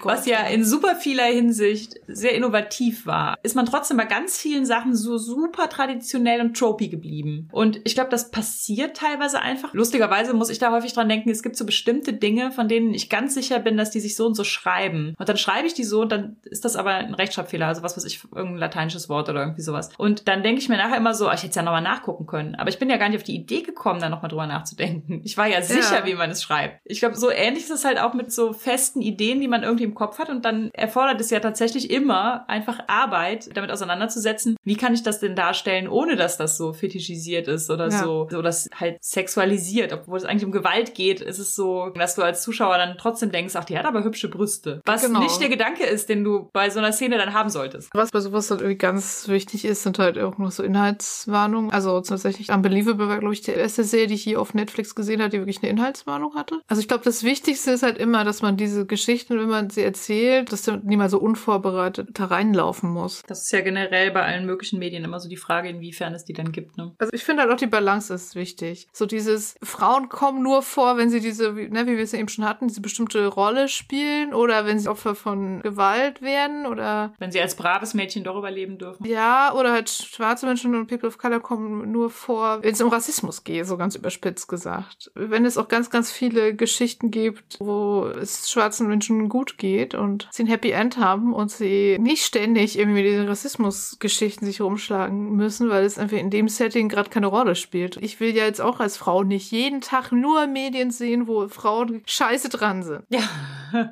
Gott. was ja in super vieler Hinsicht sehr innovativ war, ist man trotzdem bei ganz vielen Sachen so super traditionell und tropey geblieben. Und ich glaube, das passiert teilweise einfach. Lustigerweise muss ich da häufig dran denken, es gibt so bestimmte Dinge, von denen ich ganz sicher bin, dass die sich so und so schreiben. Und dann schreibe ich die so und dann ist das aber ein Rechtschreibfehler, also was weiß ich, irgendein lateinisches Wort oder irgendwie sowas. Und dann denke ich mir nachher immer so, ah, ich hätte es ja nochmal nachgucken können. Aber ich bin ja gar nicht auf die Idee gekommen, da nochmal drüber nachzudenken. Ich war ja sicher, Ja. wie man es schreibt. Ich glaube, so ähnlich ist es halt auch mit so festen Ideen, die man irgendwie im Kopf hat. Und dann erfordert es ja tatsächlich immer einfach Arbeit, damit auseinanderzusetzen, wie kann ich das denn darstellen, ohne dass das so fetischisiert ist oder Ja. so, so das halt sexualisiert. Obwohl es eigentlich um Gewalt geht, ist es so, dass du als Zuschauer dann trotzdem denkst, ach, die hat aber hübsche Brüste. Was Genau. nicht der Gedanke ist, den du bei so einer Szene dann haben solltest. Was bei sowas halt irgendwie ganz wichtig ist, sind halt auch noch so Inhaltswarnungen. Also tatsächlich Unbelievable war, glaube ich, die erste Serie, die ich hier auf Netflix gesehen habe, die wirklich eine Inhaltswarnung hatte. Also ich glaube, das Wichtigste ist halt immer, dass man diese Geschichten, wenn man sie erzählt, dass man niemand so unvorbereitet da reinlaufen muss. Das ist ja generell bei allen möglichen Medien immer so die Frage, inwiefern es die dann gibt. Ne? Also ich finde halt auch die Balance ist wichtig. So dieses Frauen kommen nur vor, wenn sie diese, wie- ne, wie wir es ja eben schon hatten, diese bestimmte Rolle spielen oder wenn sie Opfer von Gewalt werden oder Wenn sie als braves Mädchen doch überleben dürfen. Ja, oder halt schwarze Menschen und People of Color kommen nur vor, wenn es um Rassismus geht, so ganz überspitzt gesagt. Wenn es auch ganz, ganz viele Geschichten gibt, wo es schwarzen Menschen gut geht und sie ein Happy End haben und sie nicht ständig irgendwie mit diesen Rassismusgeschichten sich rumschlagen müssen, weil es einfach in dem Setting gerade keine Rolle spielt. Ich will ja jetzt auch als Frau nicht jeden Tag nur Medien sehen, wo Frauen scheiße dran sind. Ja.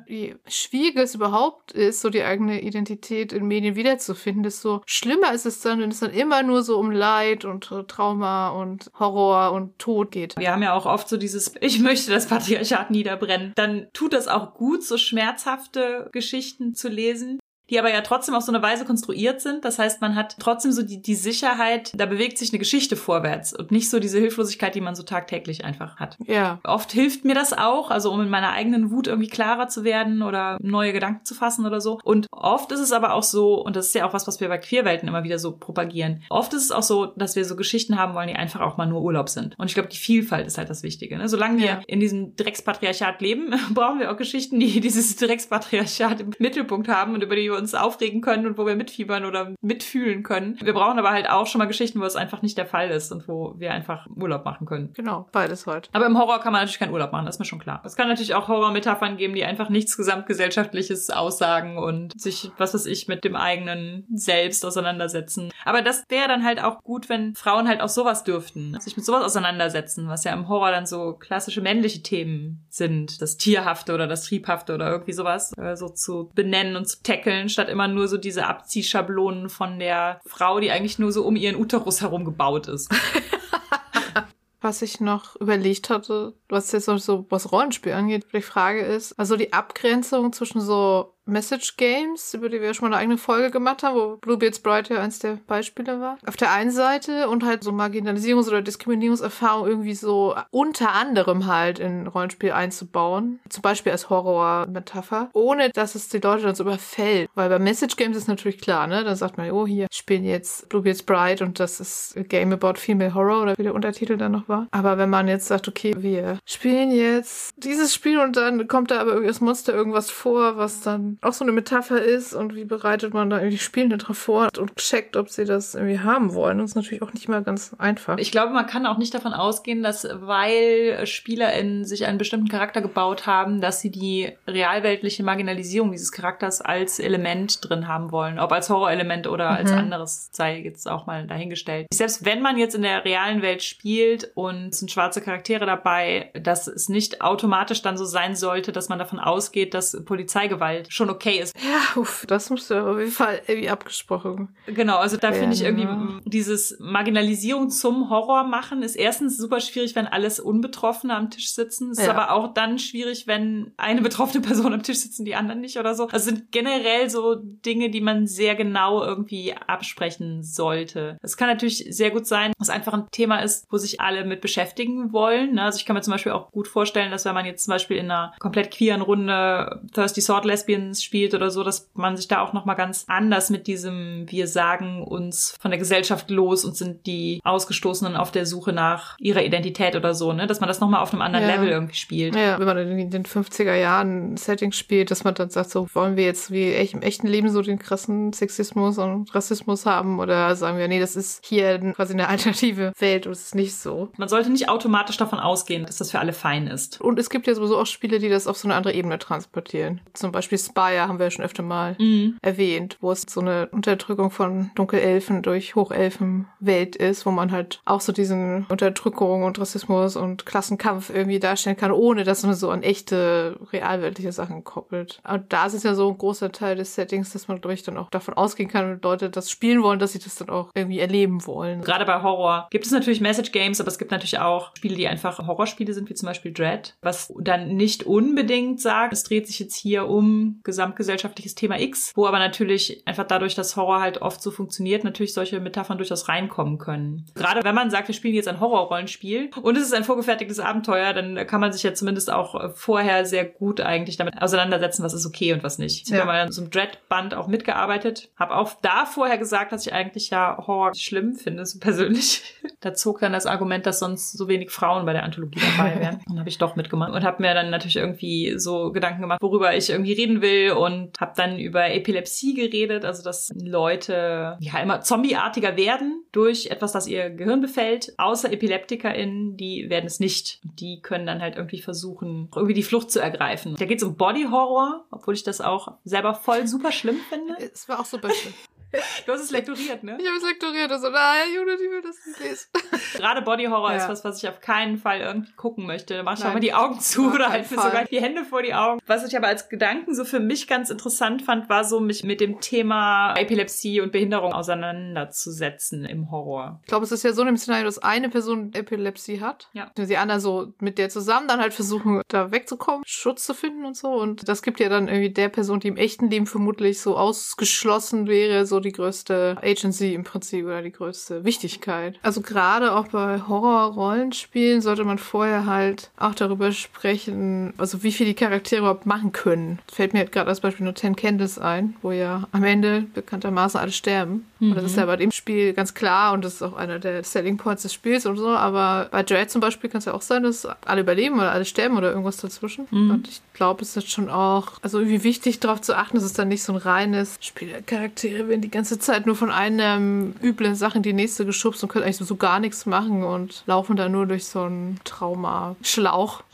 Wie schwierig es überhaupt ist, so die eigene Identität in Medien wiederzufinden, desto schlimmer ist es dann, wenn es dann immer nur so um Leid und äh, Trauma und Horror und Tod geht. Wir haben ja auch oft so dieses, ich möchte das Patriarchat niederbrennen. Dann tut das auch gut, so schmerzhafte Geschichten zu lesen die aber ja trotzdem auf so eine Weise konstruiert sind. Das heißt, man hat trotzdem so die, die Sicherheit, da bewegt sich eine Geschichte vorwärts und nicht so diese Hilflosigkeit, die man so tagtäglich einfach hat. Ja. Oft hilft mir das auch, also um in meiner eigenen Wut irgendwie klarer zu werden oder neue Gedanken zu fassen oder so. Und oft ist es aber auch so, und das ist ja auch was, was wir bei Queerwelten immer wieder so propagieren, oft ist es auch so, dass wir so Geschichten haben wollen, die einfach auch mal nur Urlaub sind. Und ich glaube, die Vielfalt ist halt das Wichtige. Ne? Solange wir ja. in diesem Dreckspatriarchat leben, brauchen wir auch Geschichten, die dieses Dreckspatriarchat im Mittelpunkt haben und über die wir uns aufregen können und wo wir mitfiebern oder mitfühlen können. Wir brauchen aber halt auch schon mal Geschichten, wo es einfach nicht der Fall ist und wo wir einfach Urlaub machen können. Genau, beides halt. Aber im Horror kann man natürlich keinen Urlaub machen, das ist mir schon klar. Es kann natürlich auch Horrormetaphern geben, die einfach nichts gesamtgesellschaftliches aussagen und sich, was weiß ich, mit dem eigenen Selbst auseinandersetzen. Aber das wäre dann halt auch gut, wenn Frauen halt auch sowas dürften, sich mit sowas auseinandersetzen, was ja im Horror dann so klassische männliche Themen sind. Das Tierhafte oder das Triebhafte oder irgendwie sowas äh, so zu benennen und zu tackeln, statt immer nur so diese Abziehschablonen von der Frau, die eigentlich nur so um ihren Uterus herum gebaut ist. Was ich noch überlegt hatte, was jetzt so was Rollenspiel angeht, die Frage ist, also die Abgrenzung zwischen so Message Games, über die wir schon mal eine eigene Folge gemacht haben, wo Bluebeards Bright ja eins der Beispiele war. Auf der einen Seite und halt so Marginalisierungs- oder Diskriminierungserfahrung irgendwie so unter anderem halt in Rollenspiel einzubauen. Zum Beispiel als Horror-Metapher. Ohne, dass es die Leute dann so überfällt. Weil bei Message Games ist natürlich klar, ne? Dann sagt man, oh, hier spielen jetzt Bluebeards Bright und das ist a Game about Female Horror oder wie der Untertitel dann noch war. Aber wenn man jetzt sagt, okay, wir spielen jetzt dieses Spiel und dann kommt da aber irgendwie das Monster irgendwas vor, was dann auch so eine Metapher ist und wie bereitet man da irgendwie die Spielende drauf vor und checkt, ob sie das irgendwie haben wollen. Das ist natürlich auch nicht mal ganz einfach. Ich glaube, man kann auch nicht davon ausgehen, dass weil SpielerInnen sich einen bestimmten Charakter gebaut haben, dass sie die realweltliche Marginalisierung dieses Charakters als Element drin haben wollen. Ob als Horrorelement oder mhm. als anderes sei jetzt auch mal dahingestellt. Selbst wenn man jetzt in der realen Welt spielt und es sind schwarze Charaktere dabei, dass es nicht automatisch dann so sein sollte, dass man davon ausgeht, dass Polizeigewalt schon okay ist. Ja, uff, das musste auf jeden Fall irgendwie abgesprochen. Genau, also da finde ich irgendwie ja. dieses Marginalisierung zum Horror machen ist erstens super schwierig, wenn alles Unbetroffene am Tisch sitzen. Es ja. ist aber auch dann schwierig, wenn eine betroffene Person am Tisch sitzt und die anderen nicht oder so. Also sind generell so Dinge, die man sehr genau irgendwie absprechen sollte. Es kann natürlich sehr gut sein, dass einfach ein Thema ist, wo sich alle mit beschäftigen wollen. Also ich kann mir zum Beispiel auch gut vorstellen, dass wenn man jetzt zum Beispiel in einer komplett queeren Runde Thirsty Sword Lesbians spielt oder so, dass man sich da auch noch mal ganz anders mit diesem wir sagen uns von der Gesellschaft los und sind die Ausgestoßenen auf der Suche nach ihrer Identität oder so, ne, dass man das noch mal auf einem anderen ja. Level irgendwie spielt. Ja, wenn man in den 50er Jahren Setting spielt, dass man dann sagt, so wollen wir jetzt wie im echten Leben so den krassen Sexismus und Rassismus haben oder sagen wir, nee, das ist hier quasi eine alternative Welt und es ist nicht so. Man sollte nicht automatisch davon ausgehen, dass das für alle fein ist. Und es gibt ja sowieso auch Spiele, die das auf so eine andere Ebene transportieren. Zum Beispiel Spire haben wir ja schon öfter mal mhm. erwähnt, wo es so eine Unterdrückung von Dunkelelfen durch Hochelfenwelt ist, wo man halt auch so diesen Unterdrückung und Rassismus und Klassenkampf irgendwie darstellen kann, ohne dass man so an echte, realweltliche Sachen koppelt. Und da ist es ja so ein großer Teil des Settings, dass man, glaube ich, dann auch davon ausgehen kann, wenn Leute das spielen wollen, dass sie das dann auch irgendwie erleben wollen. Gerade bei Horror gibt es natürlich Message Games, aber es gibt natürlich auch Spiele, die einfach Horrorspiele sind, wie zum Beispiel Dread, was dann nicht unbedingt sagt, es dreht sich jetzt hier um gesamtgesellschaftliches Thema X, wo aber natürlich einfach dadurch, dass Horror halt oft so funktioniert, natürlich solche Metaphern durchaus reinkommen können. Gerade wenn man sagt, wir spielen jetzt ein Horrorrollenspiel und es ist ein vorgefertigtes Abenteuer, dann kann man sich ja zumindest auch vorher sehr gut eigentlich damit auseinandersetzen, was ist okay und was nicht. Ich ja. habe mal in so einem Dread-Band auch mitgearbeitet, habe auch da vorher gesagt, dass ich eigentlich ja Horror schlimm finde, so persönlich. da zog dann das Argument, dass sonst so wenig Frauen bei der Anthologie dabei wären. Dann habe ich doch mitgemacht und habe mir dann natürlich irgendwie so Gedanken gemacht, worüber ich irgendwie reden will und habe dann über Epilepsie geredet, also dass Leute ja immer zombieartiger werden durch etwas, das ihr Gehirn befällt, außer EpileptikerInnen, die werden es nicht. Die können dann halt irgendwie versuchen, irgendwie die Flucht zu ergreifen. Da geht es um Body Horror, obwohl ich das auch selber voll super schlimm finde. Es war auch super schlimm. Du hast es lektoriert, ne? Ich habe es lektoriert. Also, nein, Judith, ich will das nicht lesen. Gerade Body Horror Ja. ist was, was ich auf keinen Fall irgendwie gucken möchte. Da mach ich Nein. auch mal die Augen zu oder halt mir sogar die Hände vor die Augen. Was ich aber als Gedanken so für mich ganz interessant fand, war so, mich mit dem Thema Epilepsie und Behinderung auseinanderzusetzen im Horror. Ich glaube, es ist ja so in dem Szenario, dass eine Person Epilepsie hat. Ja. Und die anderen so mit der zusammen dann halt versuchen, da wegzukommen, Schutz zu finden und so. Und das gibt ja dann irgendwie der Person, die im echten Leben vermutlich so ausgeschlossen wäre, so die größte Agency im Prinzip oder die größte Wichtigkeit. Also gerade auch bei Horror-Rollenspielen sollte man vorher halt auch darüber sprechen, also wie viel die Charaktere überhaupt machen können. Fällt mir halt gerade als Beispiel nur Ten Candles ein, wo ja am Ende bekanntermaßen alle sterben. Und das ist ja bei dem Spiel ganz klar und das ist auch einer der Selling Points des Spiels und so. Aber bei Dread zum Beispiel kann es ja auch sein, dass alle überleben oder alle sterben oder irgendwas dazwischen. Und ich glaube, es ist schon auch, also irgendwie wichtig darauf zu achten, dass es dann nicht so ein reines Spiel der Charaktere werden die ganze Zeit nur von einer üblen Sache in die nächste geschubst und können eigentlich so gar nichts machen und laufen da nur durch so einen Trauma-Schlauch.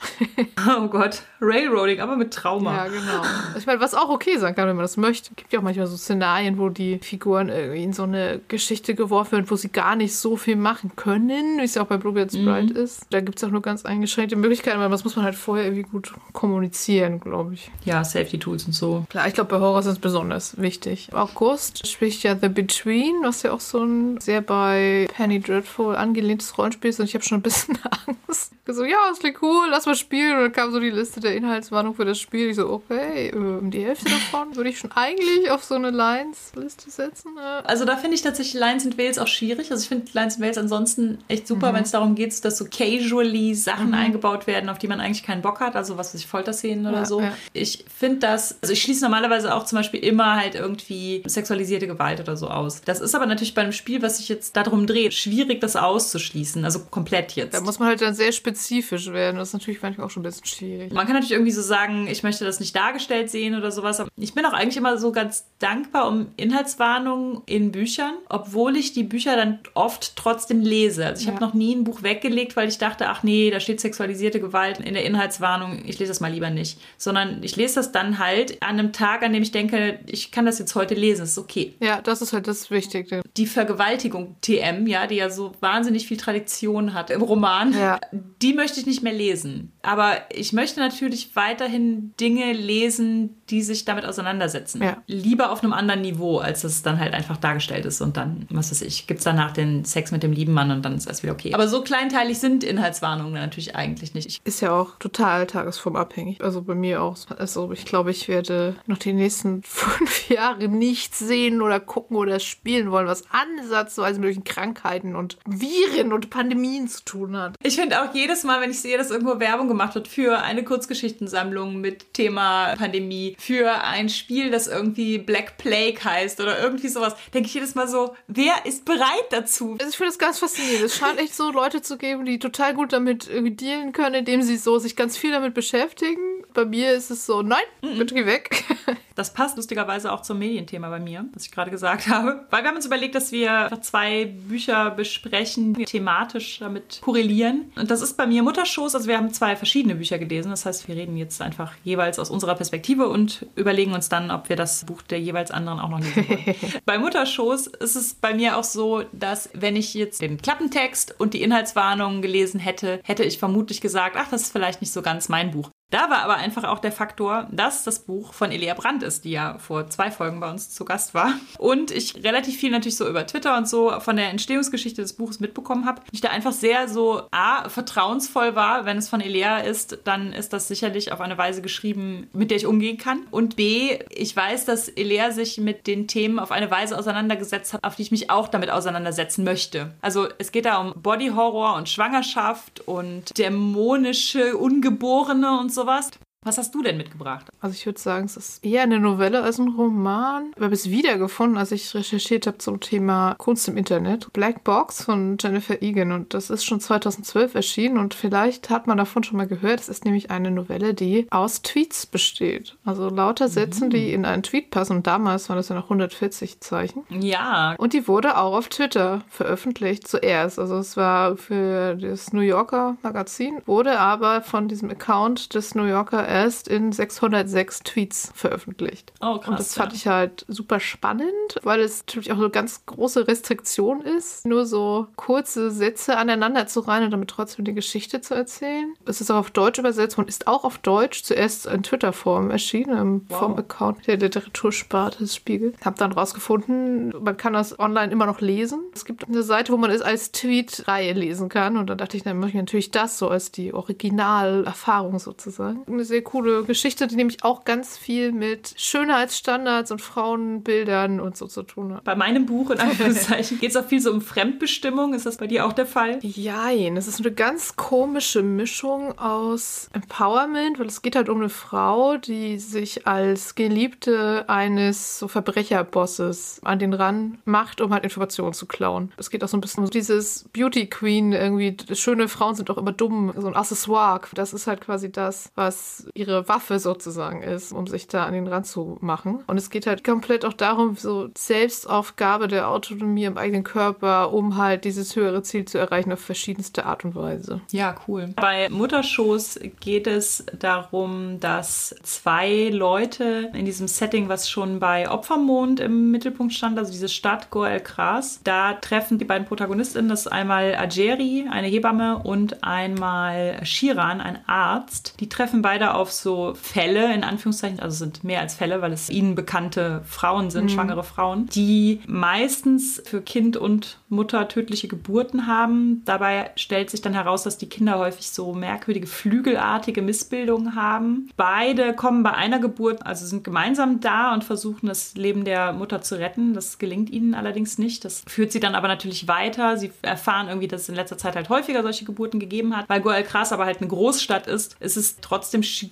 Oh Gott, Railroading, aber mit Trauma. Ja, genau. Ich meine, was auch okay sein kann, wenn man das möchte. Gibt ja auch manchmal so Szenarien, wo die Figuren irgendwie in so eine Geschichte geworfen werden, wo sie gar nicht so viel machen können, wie es ja auch bei Bluebeard Sprite ist. Da gibt es auch nur ganz eingeschränkte Möglichkeiten, aber das muss man halt vorher irgendwie gut kommunizieren, glaube ich. Ja, Safety Tools und so. Klar, ich glaube, bei Horror ist es besonders wichtig. August spricht ja The Between, was ja auch so ein sehr bei Penny Dreadful angelehntes Rollenspiel ist und ich habe schon ein bisschen Angst. Ich so, ja, es klingt cool, lass mal spielen. Und dann kam so die Liste der Inhaltswarnung für das Spiel. Ich so, okay, ähm, die Hälfte davon würde ich schon eigentlich auf so eine Lines-Liste setzen. Äh, Also da finde ich tatsächlich Lines and Wales auch schwierig. Also ich finde Lines and Wales ansonsten echt super, wenn es darum geht, dass so casually Sachen eingebaut werden, auf die man eigentlich keinen Bock hat. Also was weiß ich, Folterszenen oder Ja, so. ja. Ich finde das, also ich schließe normalerweise auch zum Beispiel immer halt irgendwie sexualisierte Gewalt oder so aus. Das ist aber natürlich bei einem Spiel, was sich jetzt darum dreht, schwierig, das auszuschließen. Also komplett jetzt. Da muss man halt dann sehr spezifisch werden. Das ist natürlich manchmal auch schon ein bisschen schwierig. Man kann natürlich irgendwie so sagen, ich möchte das nicht dargestellt sehen oder sowas. Aber ich bin auch eigentlich immer so ganz dankbar um Inhaltswarnungen in Büchern, obwohl ich die Bücher dann oft trotzdem lese. Also ich Ja. habe noch nie ein Buch weggelegt, weil ich dachte, ach nee, da steht sexualisierte Gewalt in der Inhaltswarnung. Ich lese das mal lieber nicht. Sondern ich lese das dann halt an einem Tag, an dem ich denke, ich kann das jetzt heute lesen. ist okay. Ja, das ist halt das Wichtige. Die Vergewaltigung TM, ja, die ja so wahnsinnig viel Tradition hat im Roman, Ja. die möchte ich nicht mehr lesen. Aber ich möchte natürlich weiterhin Dinge lesen, die sich damit auseinandersetzen. Ja. Lieber auf einem anderen Niveau, als dass es dann halt einfach dargestellt ist und dann, was weiß ich, gibt's danach den Sex mit dem lieben Mann und dann ist alles wieder okay. Aber so kleinteilig sind Inhaltswarnungen natürlich eigentlich nicht. Ich, Ist ja auch total tagesformabhängig. Also bei mir auch. Also ich glaube, ich werde noch die nächsten fünf Jahre nichts sehen oder gucken oder spielen wollen, was ansatzweise mit solchen Krankheiten und Viren und Pandemien zu tun hat. ich finde auch jedes Mal, wenn ich sehe, dass irgendwo Werbung gemacht wird für eine Kurzgeschichtensammlung mit Thema Pandemie, für ein Spiel, das irgendwie Black Plague heißt oder irgendwie sowas, denke ich jedes Mal so, wer ist bereit dazu? Also ich finde das ganz faszinierend. Es scheint echt so Leute zu geben, die total gut damit dealen können, indem sie so sich ganz viel damit beschäftigen. Bei mir ist es so, nein, bitte geh weg. Das passt lustigerweise auch zum Medienthema bei mir, was ich gerade gesagt habe. Weil wir haben uns überlegt, dass wir zwei Bücher besprechen, die thematisch damit korrelieren. Und das ist bei mir Mutterschoß. Also wir haben zwei verschiedene Bücher gelesen. Das heißt, wir reden jetzt einfach jeweils aus unserer Perspektive und überlegen uns dann, ob wir das Buch der jeweils anderen auch noch lesen wollen. bei Mutterschoß ist es bei mir auch so, dass wenn ich jetzt den Klappentext und die Inhaltswarnungen gelesen hätte, hätte ich vermutlich gesagt, ach, das ist vielleicht nicht so ganz mein Buch. Da war aber einfach auch der Faktor, dass das Buch von Elia Brandt ist, die ja vor zwei Folgen bei uns zu Gast war. Und ich relativ viel natürlich so über Twitter und so von der Entstehungsgeschichte des Buches mitbekommen habe. Ich da einfach sehr so A, vertrauensvoll war. Wenn es von Elia ist, dann ist das sicherlich auf eine Weise geschrieben, mit der ich umgehen kann. Und B, ich weiß, dass Elia sich mit den Themen auf eine Weise auseinandergesetzt hat, auf die ich mich auch damit auseinandersetzen möchte. Also es geht da um Body Horror und Schwangerschaft und dämonische Ungeborene und sowas. Was hast du denn mitgebracht? Also ich würde sagen, es ist eher eine Novelle als ein Roman. Ich habe es wiedergefunden, als ich recherchiert habe zum Thema Kunst im Internet. Black Box von Jennifer Egan und das ist schon 2012 erschienen und vielleicht hat man davon schon mal gehört. Es ist nämlich eine Novelle, die aus Tweets besteht. Also lauter Sätzen, die in einen Tweet passen und damals waren das ja noch 140 Zeichen. Ja, Und die wurde auch auf Twitter veröffentlicht zuerst. Also es war für das New Yorker Magazin, wurde aber von diesem Account des New Yorker erst in 606 Tweets veröffentlicht. Oh, krass. Und das fand ja. ich halt super spannend, weil es natürlich auch so ganz große Restriktion ist, nur so kurze Sätze aneinander zu rein und damit trotzdem die Geschichte zu erzählen. Es ist auch auf Deutsch übersetzt und ist auch auf Deutsch zuerst in Twitter-Form erschienen, im wow. Form-Account der Literatursparte des Spiegel. Hab dann rausgefunden, man kann das online immer noch lesen. Es gibt eine Seite, wo man es als Tweet-Reihe lesen kann und dann dachte ich, dann möchte ich natürlich das so als die Originalerfahrung sozusagen. Eine sehr coole Geschichte, die nämlich auch ganz viel mit Schönheitsstandards und Frauenbildern und so zu tun hat. Bei meinem Buch, in Anführungszeichen, geht es auch viel so um Fremdbestimmung. Ist das bei dir auch der Fall? Jein, es ist eine ganz komische Mischung aus Empowerment, weil es geht halt um eine Frau, die sich als Geliebte eines so Verbrecherbosses an den Rand macht, um halt Informationen zu klauen. Es geht auch so ein bisschen um dieses Beauty Queen, irgendwie schöne Frauen sind doch immer dumm, so ein Accessoire. Das ist halt quasi das, was ihre Waffe sozusagen ist, um sich da an den Rand zu machen. Und es geht halt komplett auch darum, so Selbstaufgabe der Autonomie im eigenen Körper, um halt dieses höhere Ziel zu erreichen auf verschiedenste Art und Weise. Ja, cool. Bei Mutterschoß geht es darum, dass zwei Leute in diesem Setting, was schon bei Opfermond im Mittelpunkt stand, also diese Stadt Goel Kras, da treffen die beiden Protagonistinnen, das ist einmal Ajeri, eine Hebamme, und einmal Shiran, ein Arzt. Die treffen beide auf so Fälle, in Anführungszeichen, also sind mehr als Fälle, weil es ihnen bekannte Frauen sind, mhm. schwangere Frauen, die meistens für Kind und Mutter tödliche Geburten haben. Dabei stellt sich dann heraus, dass die Kinder häufig so merkwürdige flügelartige Missbildungen haben. Beide kommen bei einer Geburt, also sind gemeinsam da und versuchen das Leben der Mutter zu retten. Das gelingt ihnen allerdings nicht. Das führt sie dann aber natürlich weiter. Sie erfahren irgendwie, dass es in letzter Zeit halt häufiger solche Geburten gegeben hat. Weil Goel Kras aber halt eine Großstadt ist, ist es trotzdem schwierig.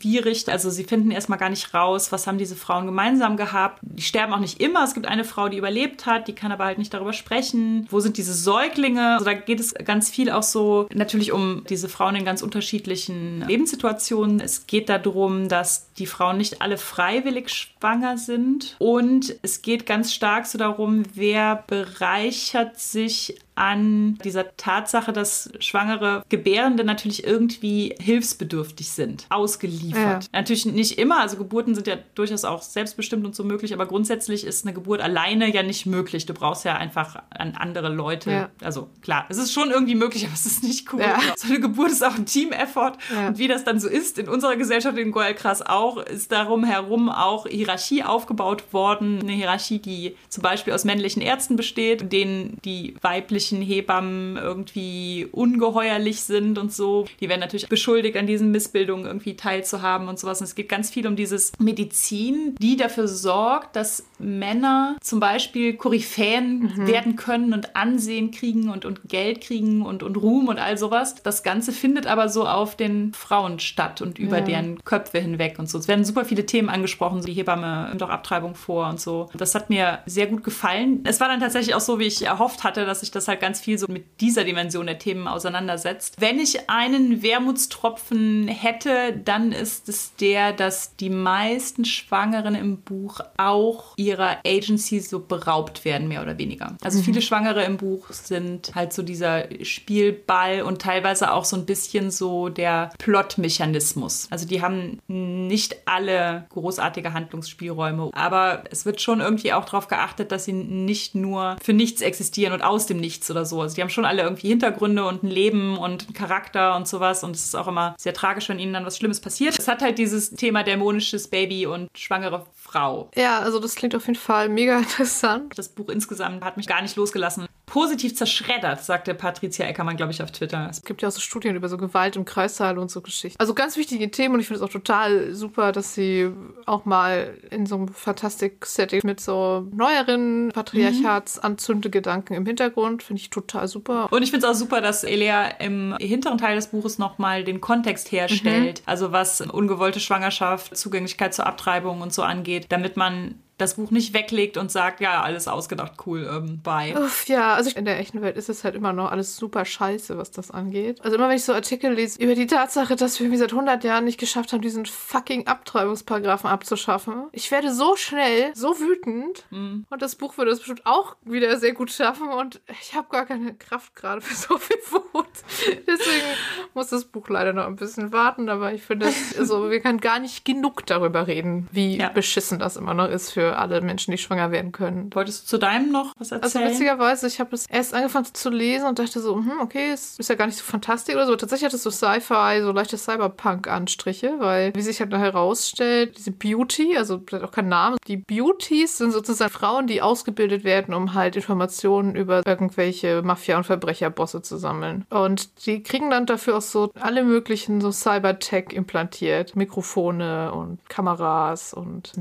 Also sie finden erstmal gar nicht raus, was haben diese Frauen gemeinsam gehabt. Die sterben auch nicht immer. Es gibt eine Frau, die überlebt hat, die kann aber halt nicht darüber sprechen. Wo sind diese Säuglinge? Also da geht es ganz viel auch so natürlich um diese Frauen in ganz unterschiedlichen Lebenssituationen. Es geht darum, dass die Frauen nicht alle freiwillig schwanger sind. Und es geht ganz stark so darum, wer bereichert sich an dieser Tatsache, dass schwangere Gebärende natürlich irgendwie hilfsbedürftig sind, ausgeliefert. Ja. Natürlich nicht immer, also Geburten sind ja durchaus auch selbstbestimmt und so möglich, aber grundsätzlich ist eine Geburt alleine ja nicht möglich. Du brauchst ja einfach an andere Leute. Ja. Also klar, es ist schon irgendwie möglich, aber es ist nicht cool. Ja. So eine Geburt ist auch ein Team-Effort. Und wie das dann so ist, in unserer Gesellschaft in Goalkras auch, ist darum herum auch Hierarchie aufgebaut worden. Eine Hierarchie, die zum Beispiel aus männlichen Ärzten besteht, denen die weiblichen männlichen Hebammen irgendwie ungeheuerlich sind und so. Die werden natürlich beschuldigt, an diesen Missbildungen irgendwie teilzuhaben und sowas. Und es geht ganz viel um dieses Medizin, die dafür sorgt, dass Männer zum Beispiel Koryphäen mhm. werden können und Ansehen kriegen und, und Geld kriegen und, und Ruhm und all sowas. Das Ganze findet aber so auf den Frauen statt und über ja. deren Köpfe hinweg und so. Es werden super viele Themen angesprochen. Die Hebamme nimmt auch Abtreibung vor und so. Das hat mir sehr gut gefallen. Es war dann tatsächlich auch so, wie ich erhofft hatte, dass ich das halt halt ganz viel so mit dieser Dimension der Themen auseinandersetzt. Wenn ich einen Wermutstropfen hätte, dann ist es der, dass die meisten Schwangeren im Buch auch ihrer Agency so beraubt werden, mehr oder weniger. Also mhm. viele Schwangere im Buch sind halt so dieser Spielball und teilweise auch so ein bisschen so der Plotmechanismus. Also die haben nicht alle großartige Handlungsspielräume, aber es wird schon irgendwie auch darauf geachtet, dass sie nicht nur für nichts existieren und aus dem Nichts nichts oder so. Also die haben schon alle irgendwie Hintergründe und ein Leben und einen Charakter und sowas. Und es ist auch immer sehr tragisch, wenn ihnen dann was Schlimmes passiert. Es hat halt dieses Thema dämonisches Baby und schwangere Frau. Ja, also das klingt auf jeden Fall mega interessant. Das Buch insgesamt hat mich gar nicht losgelassen. Positiv zerschreddert, sagte Patricia Eckermann, glaube ich, auf Twitter. Es gibt ja auch so Studien über so Gewalt im Kreissaal und so Geschichten. Also ganz wichtige Themen und ich finde es auch total super, dass sie auch mal in so einem Fantastik-Setting mit so neueren Patriarchatsanzündegedanken im Hintergrund, finde ich total super. Und ich finde es auch super, dass Elia im hinteren Teil des Buches nochmal den Kontext herstellt. Mhm. Also was ungewollte Schwangerschaft, Zugänglichkeit zur Abtreibung und so angeht, damit man das Buch nicht weglegt und sagt, ja, alles ausgedacht, cool, ähm, bye. Uff, ja, also in der echten Welt ist es halt immer noch alles super scheiße, was das angeht. Also immer wenn ich so Artikel lese über die Tatsache, dass wir seit 100 Jahren nicht geschafft haben, diesen fucking Abtreibungsparagraphen abzuschaffen. Ich werde so schnell, so wütend Mhm. und das Buch würde es bestimmt auch wieder sehr gut schaffen und ich habe gar keine Kraft gerade für so viel Wut. Deswegen muss das Buch leider noch ein bisschen warten, aber ich finde, also, wir können gar nicht genug darüber reden, wie Ja. beschissen das immer noch ist für alle Menschen, die schwanger werden können. Wolltest du zu deinem noch was Also erzählen? witzigerweise, ich habe es erst angefangen zu lesen und dachte so, hm, okay, es ist ja gar nicht so fantastisch oder so. Tatsächlich hat es so Sci-Fi, so leichte Cyberpunk-Anstriche, weil, wie sich halt noch herausstellt, diese Beauty, also vielleicht auch kein Name, die Beauties sind sozusagen Frauen, die ausgebildet werden, um halt Informationen über irgendwelche Mafia- und Verbrecherbosse zu sammeln. Und die kriegen dann dafür auch so alle möglichen so Cybertech implantiert. Mikrofone und Kameras und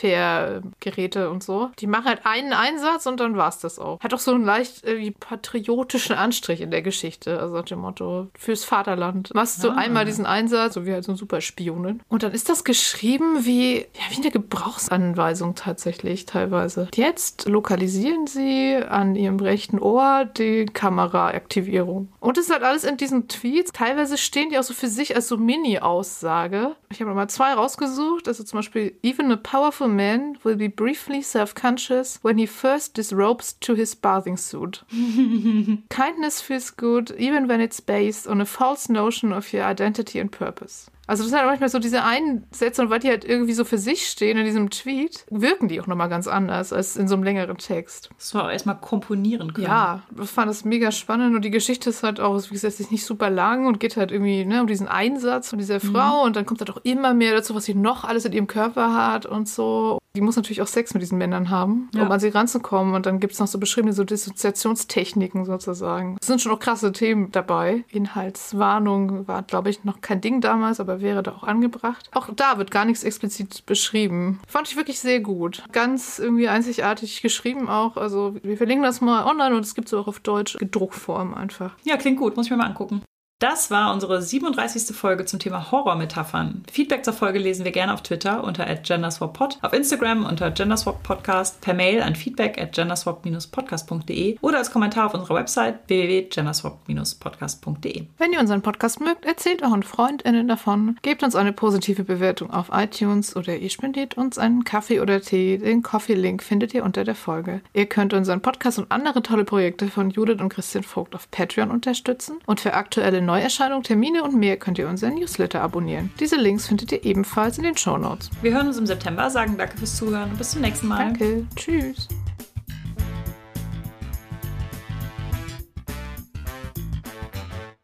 Datentransfergeräte und so. Die machen halt einen Einsatz und dann war's das auch. Hat auch so einen leicht irgendwie patriotischen Anstrich in der Geschichte. Also nach dem Motto, fürs Vaterland. Machst du Ah. einmal diesen Einsatz, so wie halt so ein Superspionin. Und dann ist das geschrieben wie, ja, wie eine Gebrauchsanweisung tatsächlich teilweise. Jetzt lokalisieren sie an ihrem rechten Ohr die Kameraaktivierung. Und es ist halt alles in diesen Tweets. Teilweise stehen die auch so für sich als so Mini-Aussage. Ich habe mal zwei rausgesucht. Also zum Beispiel, even a powerful man will be briefly self-conscious when he first disrobes to his bathing suit. Kindness feels good, even when it's based on a false notion of your identity and purpose. Also das sind halt manchmal so diese Einsätze und weil die halt irgendwie so für sich stehen in diesem Tweet, wirken die auch nochmal ganz anders als in so einem längeren Text. Das war auch erstmal komponieren können. Ja, ich fand das mega spannend und die Geschichte ist halt auch, wie gesagt, nicht super lang und geht halt irgendwie ne, um diesen Einsatz von dieser Frau und dann kommt halt auch immer mehr dazu, was sie noch alles in ihrem Körper hat und so. Die muss natürlich auch Sex mit diesen Männern haben, Ja. um an sie ranzukommen. Und dann gibt es noch so beschriebene so Dissoziationstechniken sozusagen. Es sind schon auch krasse Themen dabei. Inhaltswarnung war, glaube ich, noch kein Ding damals, aber wäre da auch angebracht. Auch da wird gar nichts explizit beschrieben. Fand ich wirklich sehr gut. Ganz irgendwie einzigartig geschrieben auch. Also wir verlinken das mal online und es gibt es auch auf Deutsch Gedruckform einfach. Ja, klingt gut. Muss ich mir mal angucken. Das war unsere 37. Folge zum Thema Horrormetaphern. Feedback zur Folge lesen wir gerne auf Twitter unter @genderswappod, auf Instagram unter genderswappodcast, per Mail an feedback at genderswap-podcast.de oder als Kommentar auf unserer Website www.genderswap-podcast.de. Wenn ihr unseren Podcast mögt, erzählt euren FreundInnen davon, gebt uns eine positive Bewertung auf iTunes oder ihr spendiert uns einen Kaffee oder Tee. Den Coffee-Link findet ihr unter der Folge. Ihr könnt unseren Podcast und andere tolle Projekte von Judith und Christian Vogt auf Patreon unterstützen und für aktuelle Neuerscheinungen, Termine und mehr könnt ihr unseren Newsletter abonnieren. Diese Links findet ihr ebenfalls in den Shownotes. Wir hören uns im September, sagen danke fürs Zuhören und bis zum nächsten Mal. Danke. Tschüss.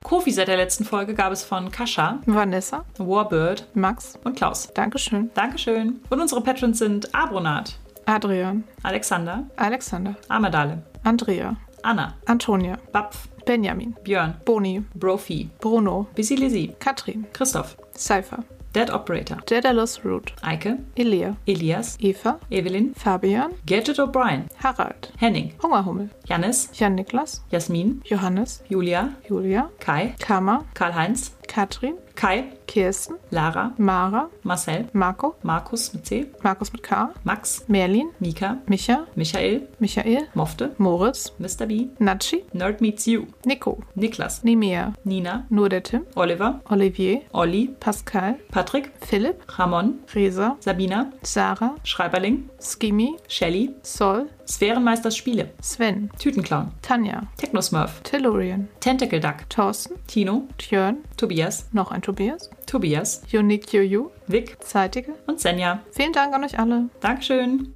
Kofi seit der letzten Folge gab es von Kascha, Vanessa, Warbird Max, und Klaus. Dankeschön. Dankeschön. Und unsere Patrons sind Abronat, Adrian, Alexander, Alexander, Amadale, Andrea, Anna, Antonia, Bapf, Benjamin, Björn, Boni, Brophy, Bruno, Busy Lizzie, Katrin, Christoph, Cypher, Dead Operator, Daedalus Root, Eike, Elia, Elias, Eva, Evelyn, Fabian, Gadget O'Brien, Harald, Henning, Hungerhummel, Janis, Jan-Niklas, Jasmin, Johannes, Julia, Julia, Kai, Kama, Karl-Heinz, Katrin, Kai, Kirsten, Lara, Mara, Marcel, Marco, Markus mit C, Markus mit K, Max, Merlin, Mika, Micha, Michael, Michael, Mofte, Moritz, Mr. B, Natschi, Nerd Meets You, Nico, Niklas, Nimea, Nina, nur der Tim, Oliver, Olivier, Olli, Pascal, Patrick, Philipp, Ramon, Resa, Sabina, Sarah, Schreiberling, Skimi, Shelly, Sol, Sphärenmeisters Spiele, Sven, Tütenclown, Tanja, Technosmurf, Tellurian, Tentacle Duck, Thorsten, Tino, Tjörn, Tobias, noch ein Tobias, Tobias, Unique Vic. Zeitige. und Senja. Vielen Dank an euch alle. Dankeschön.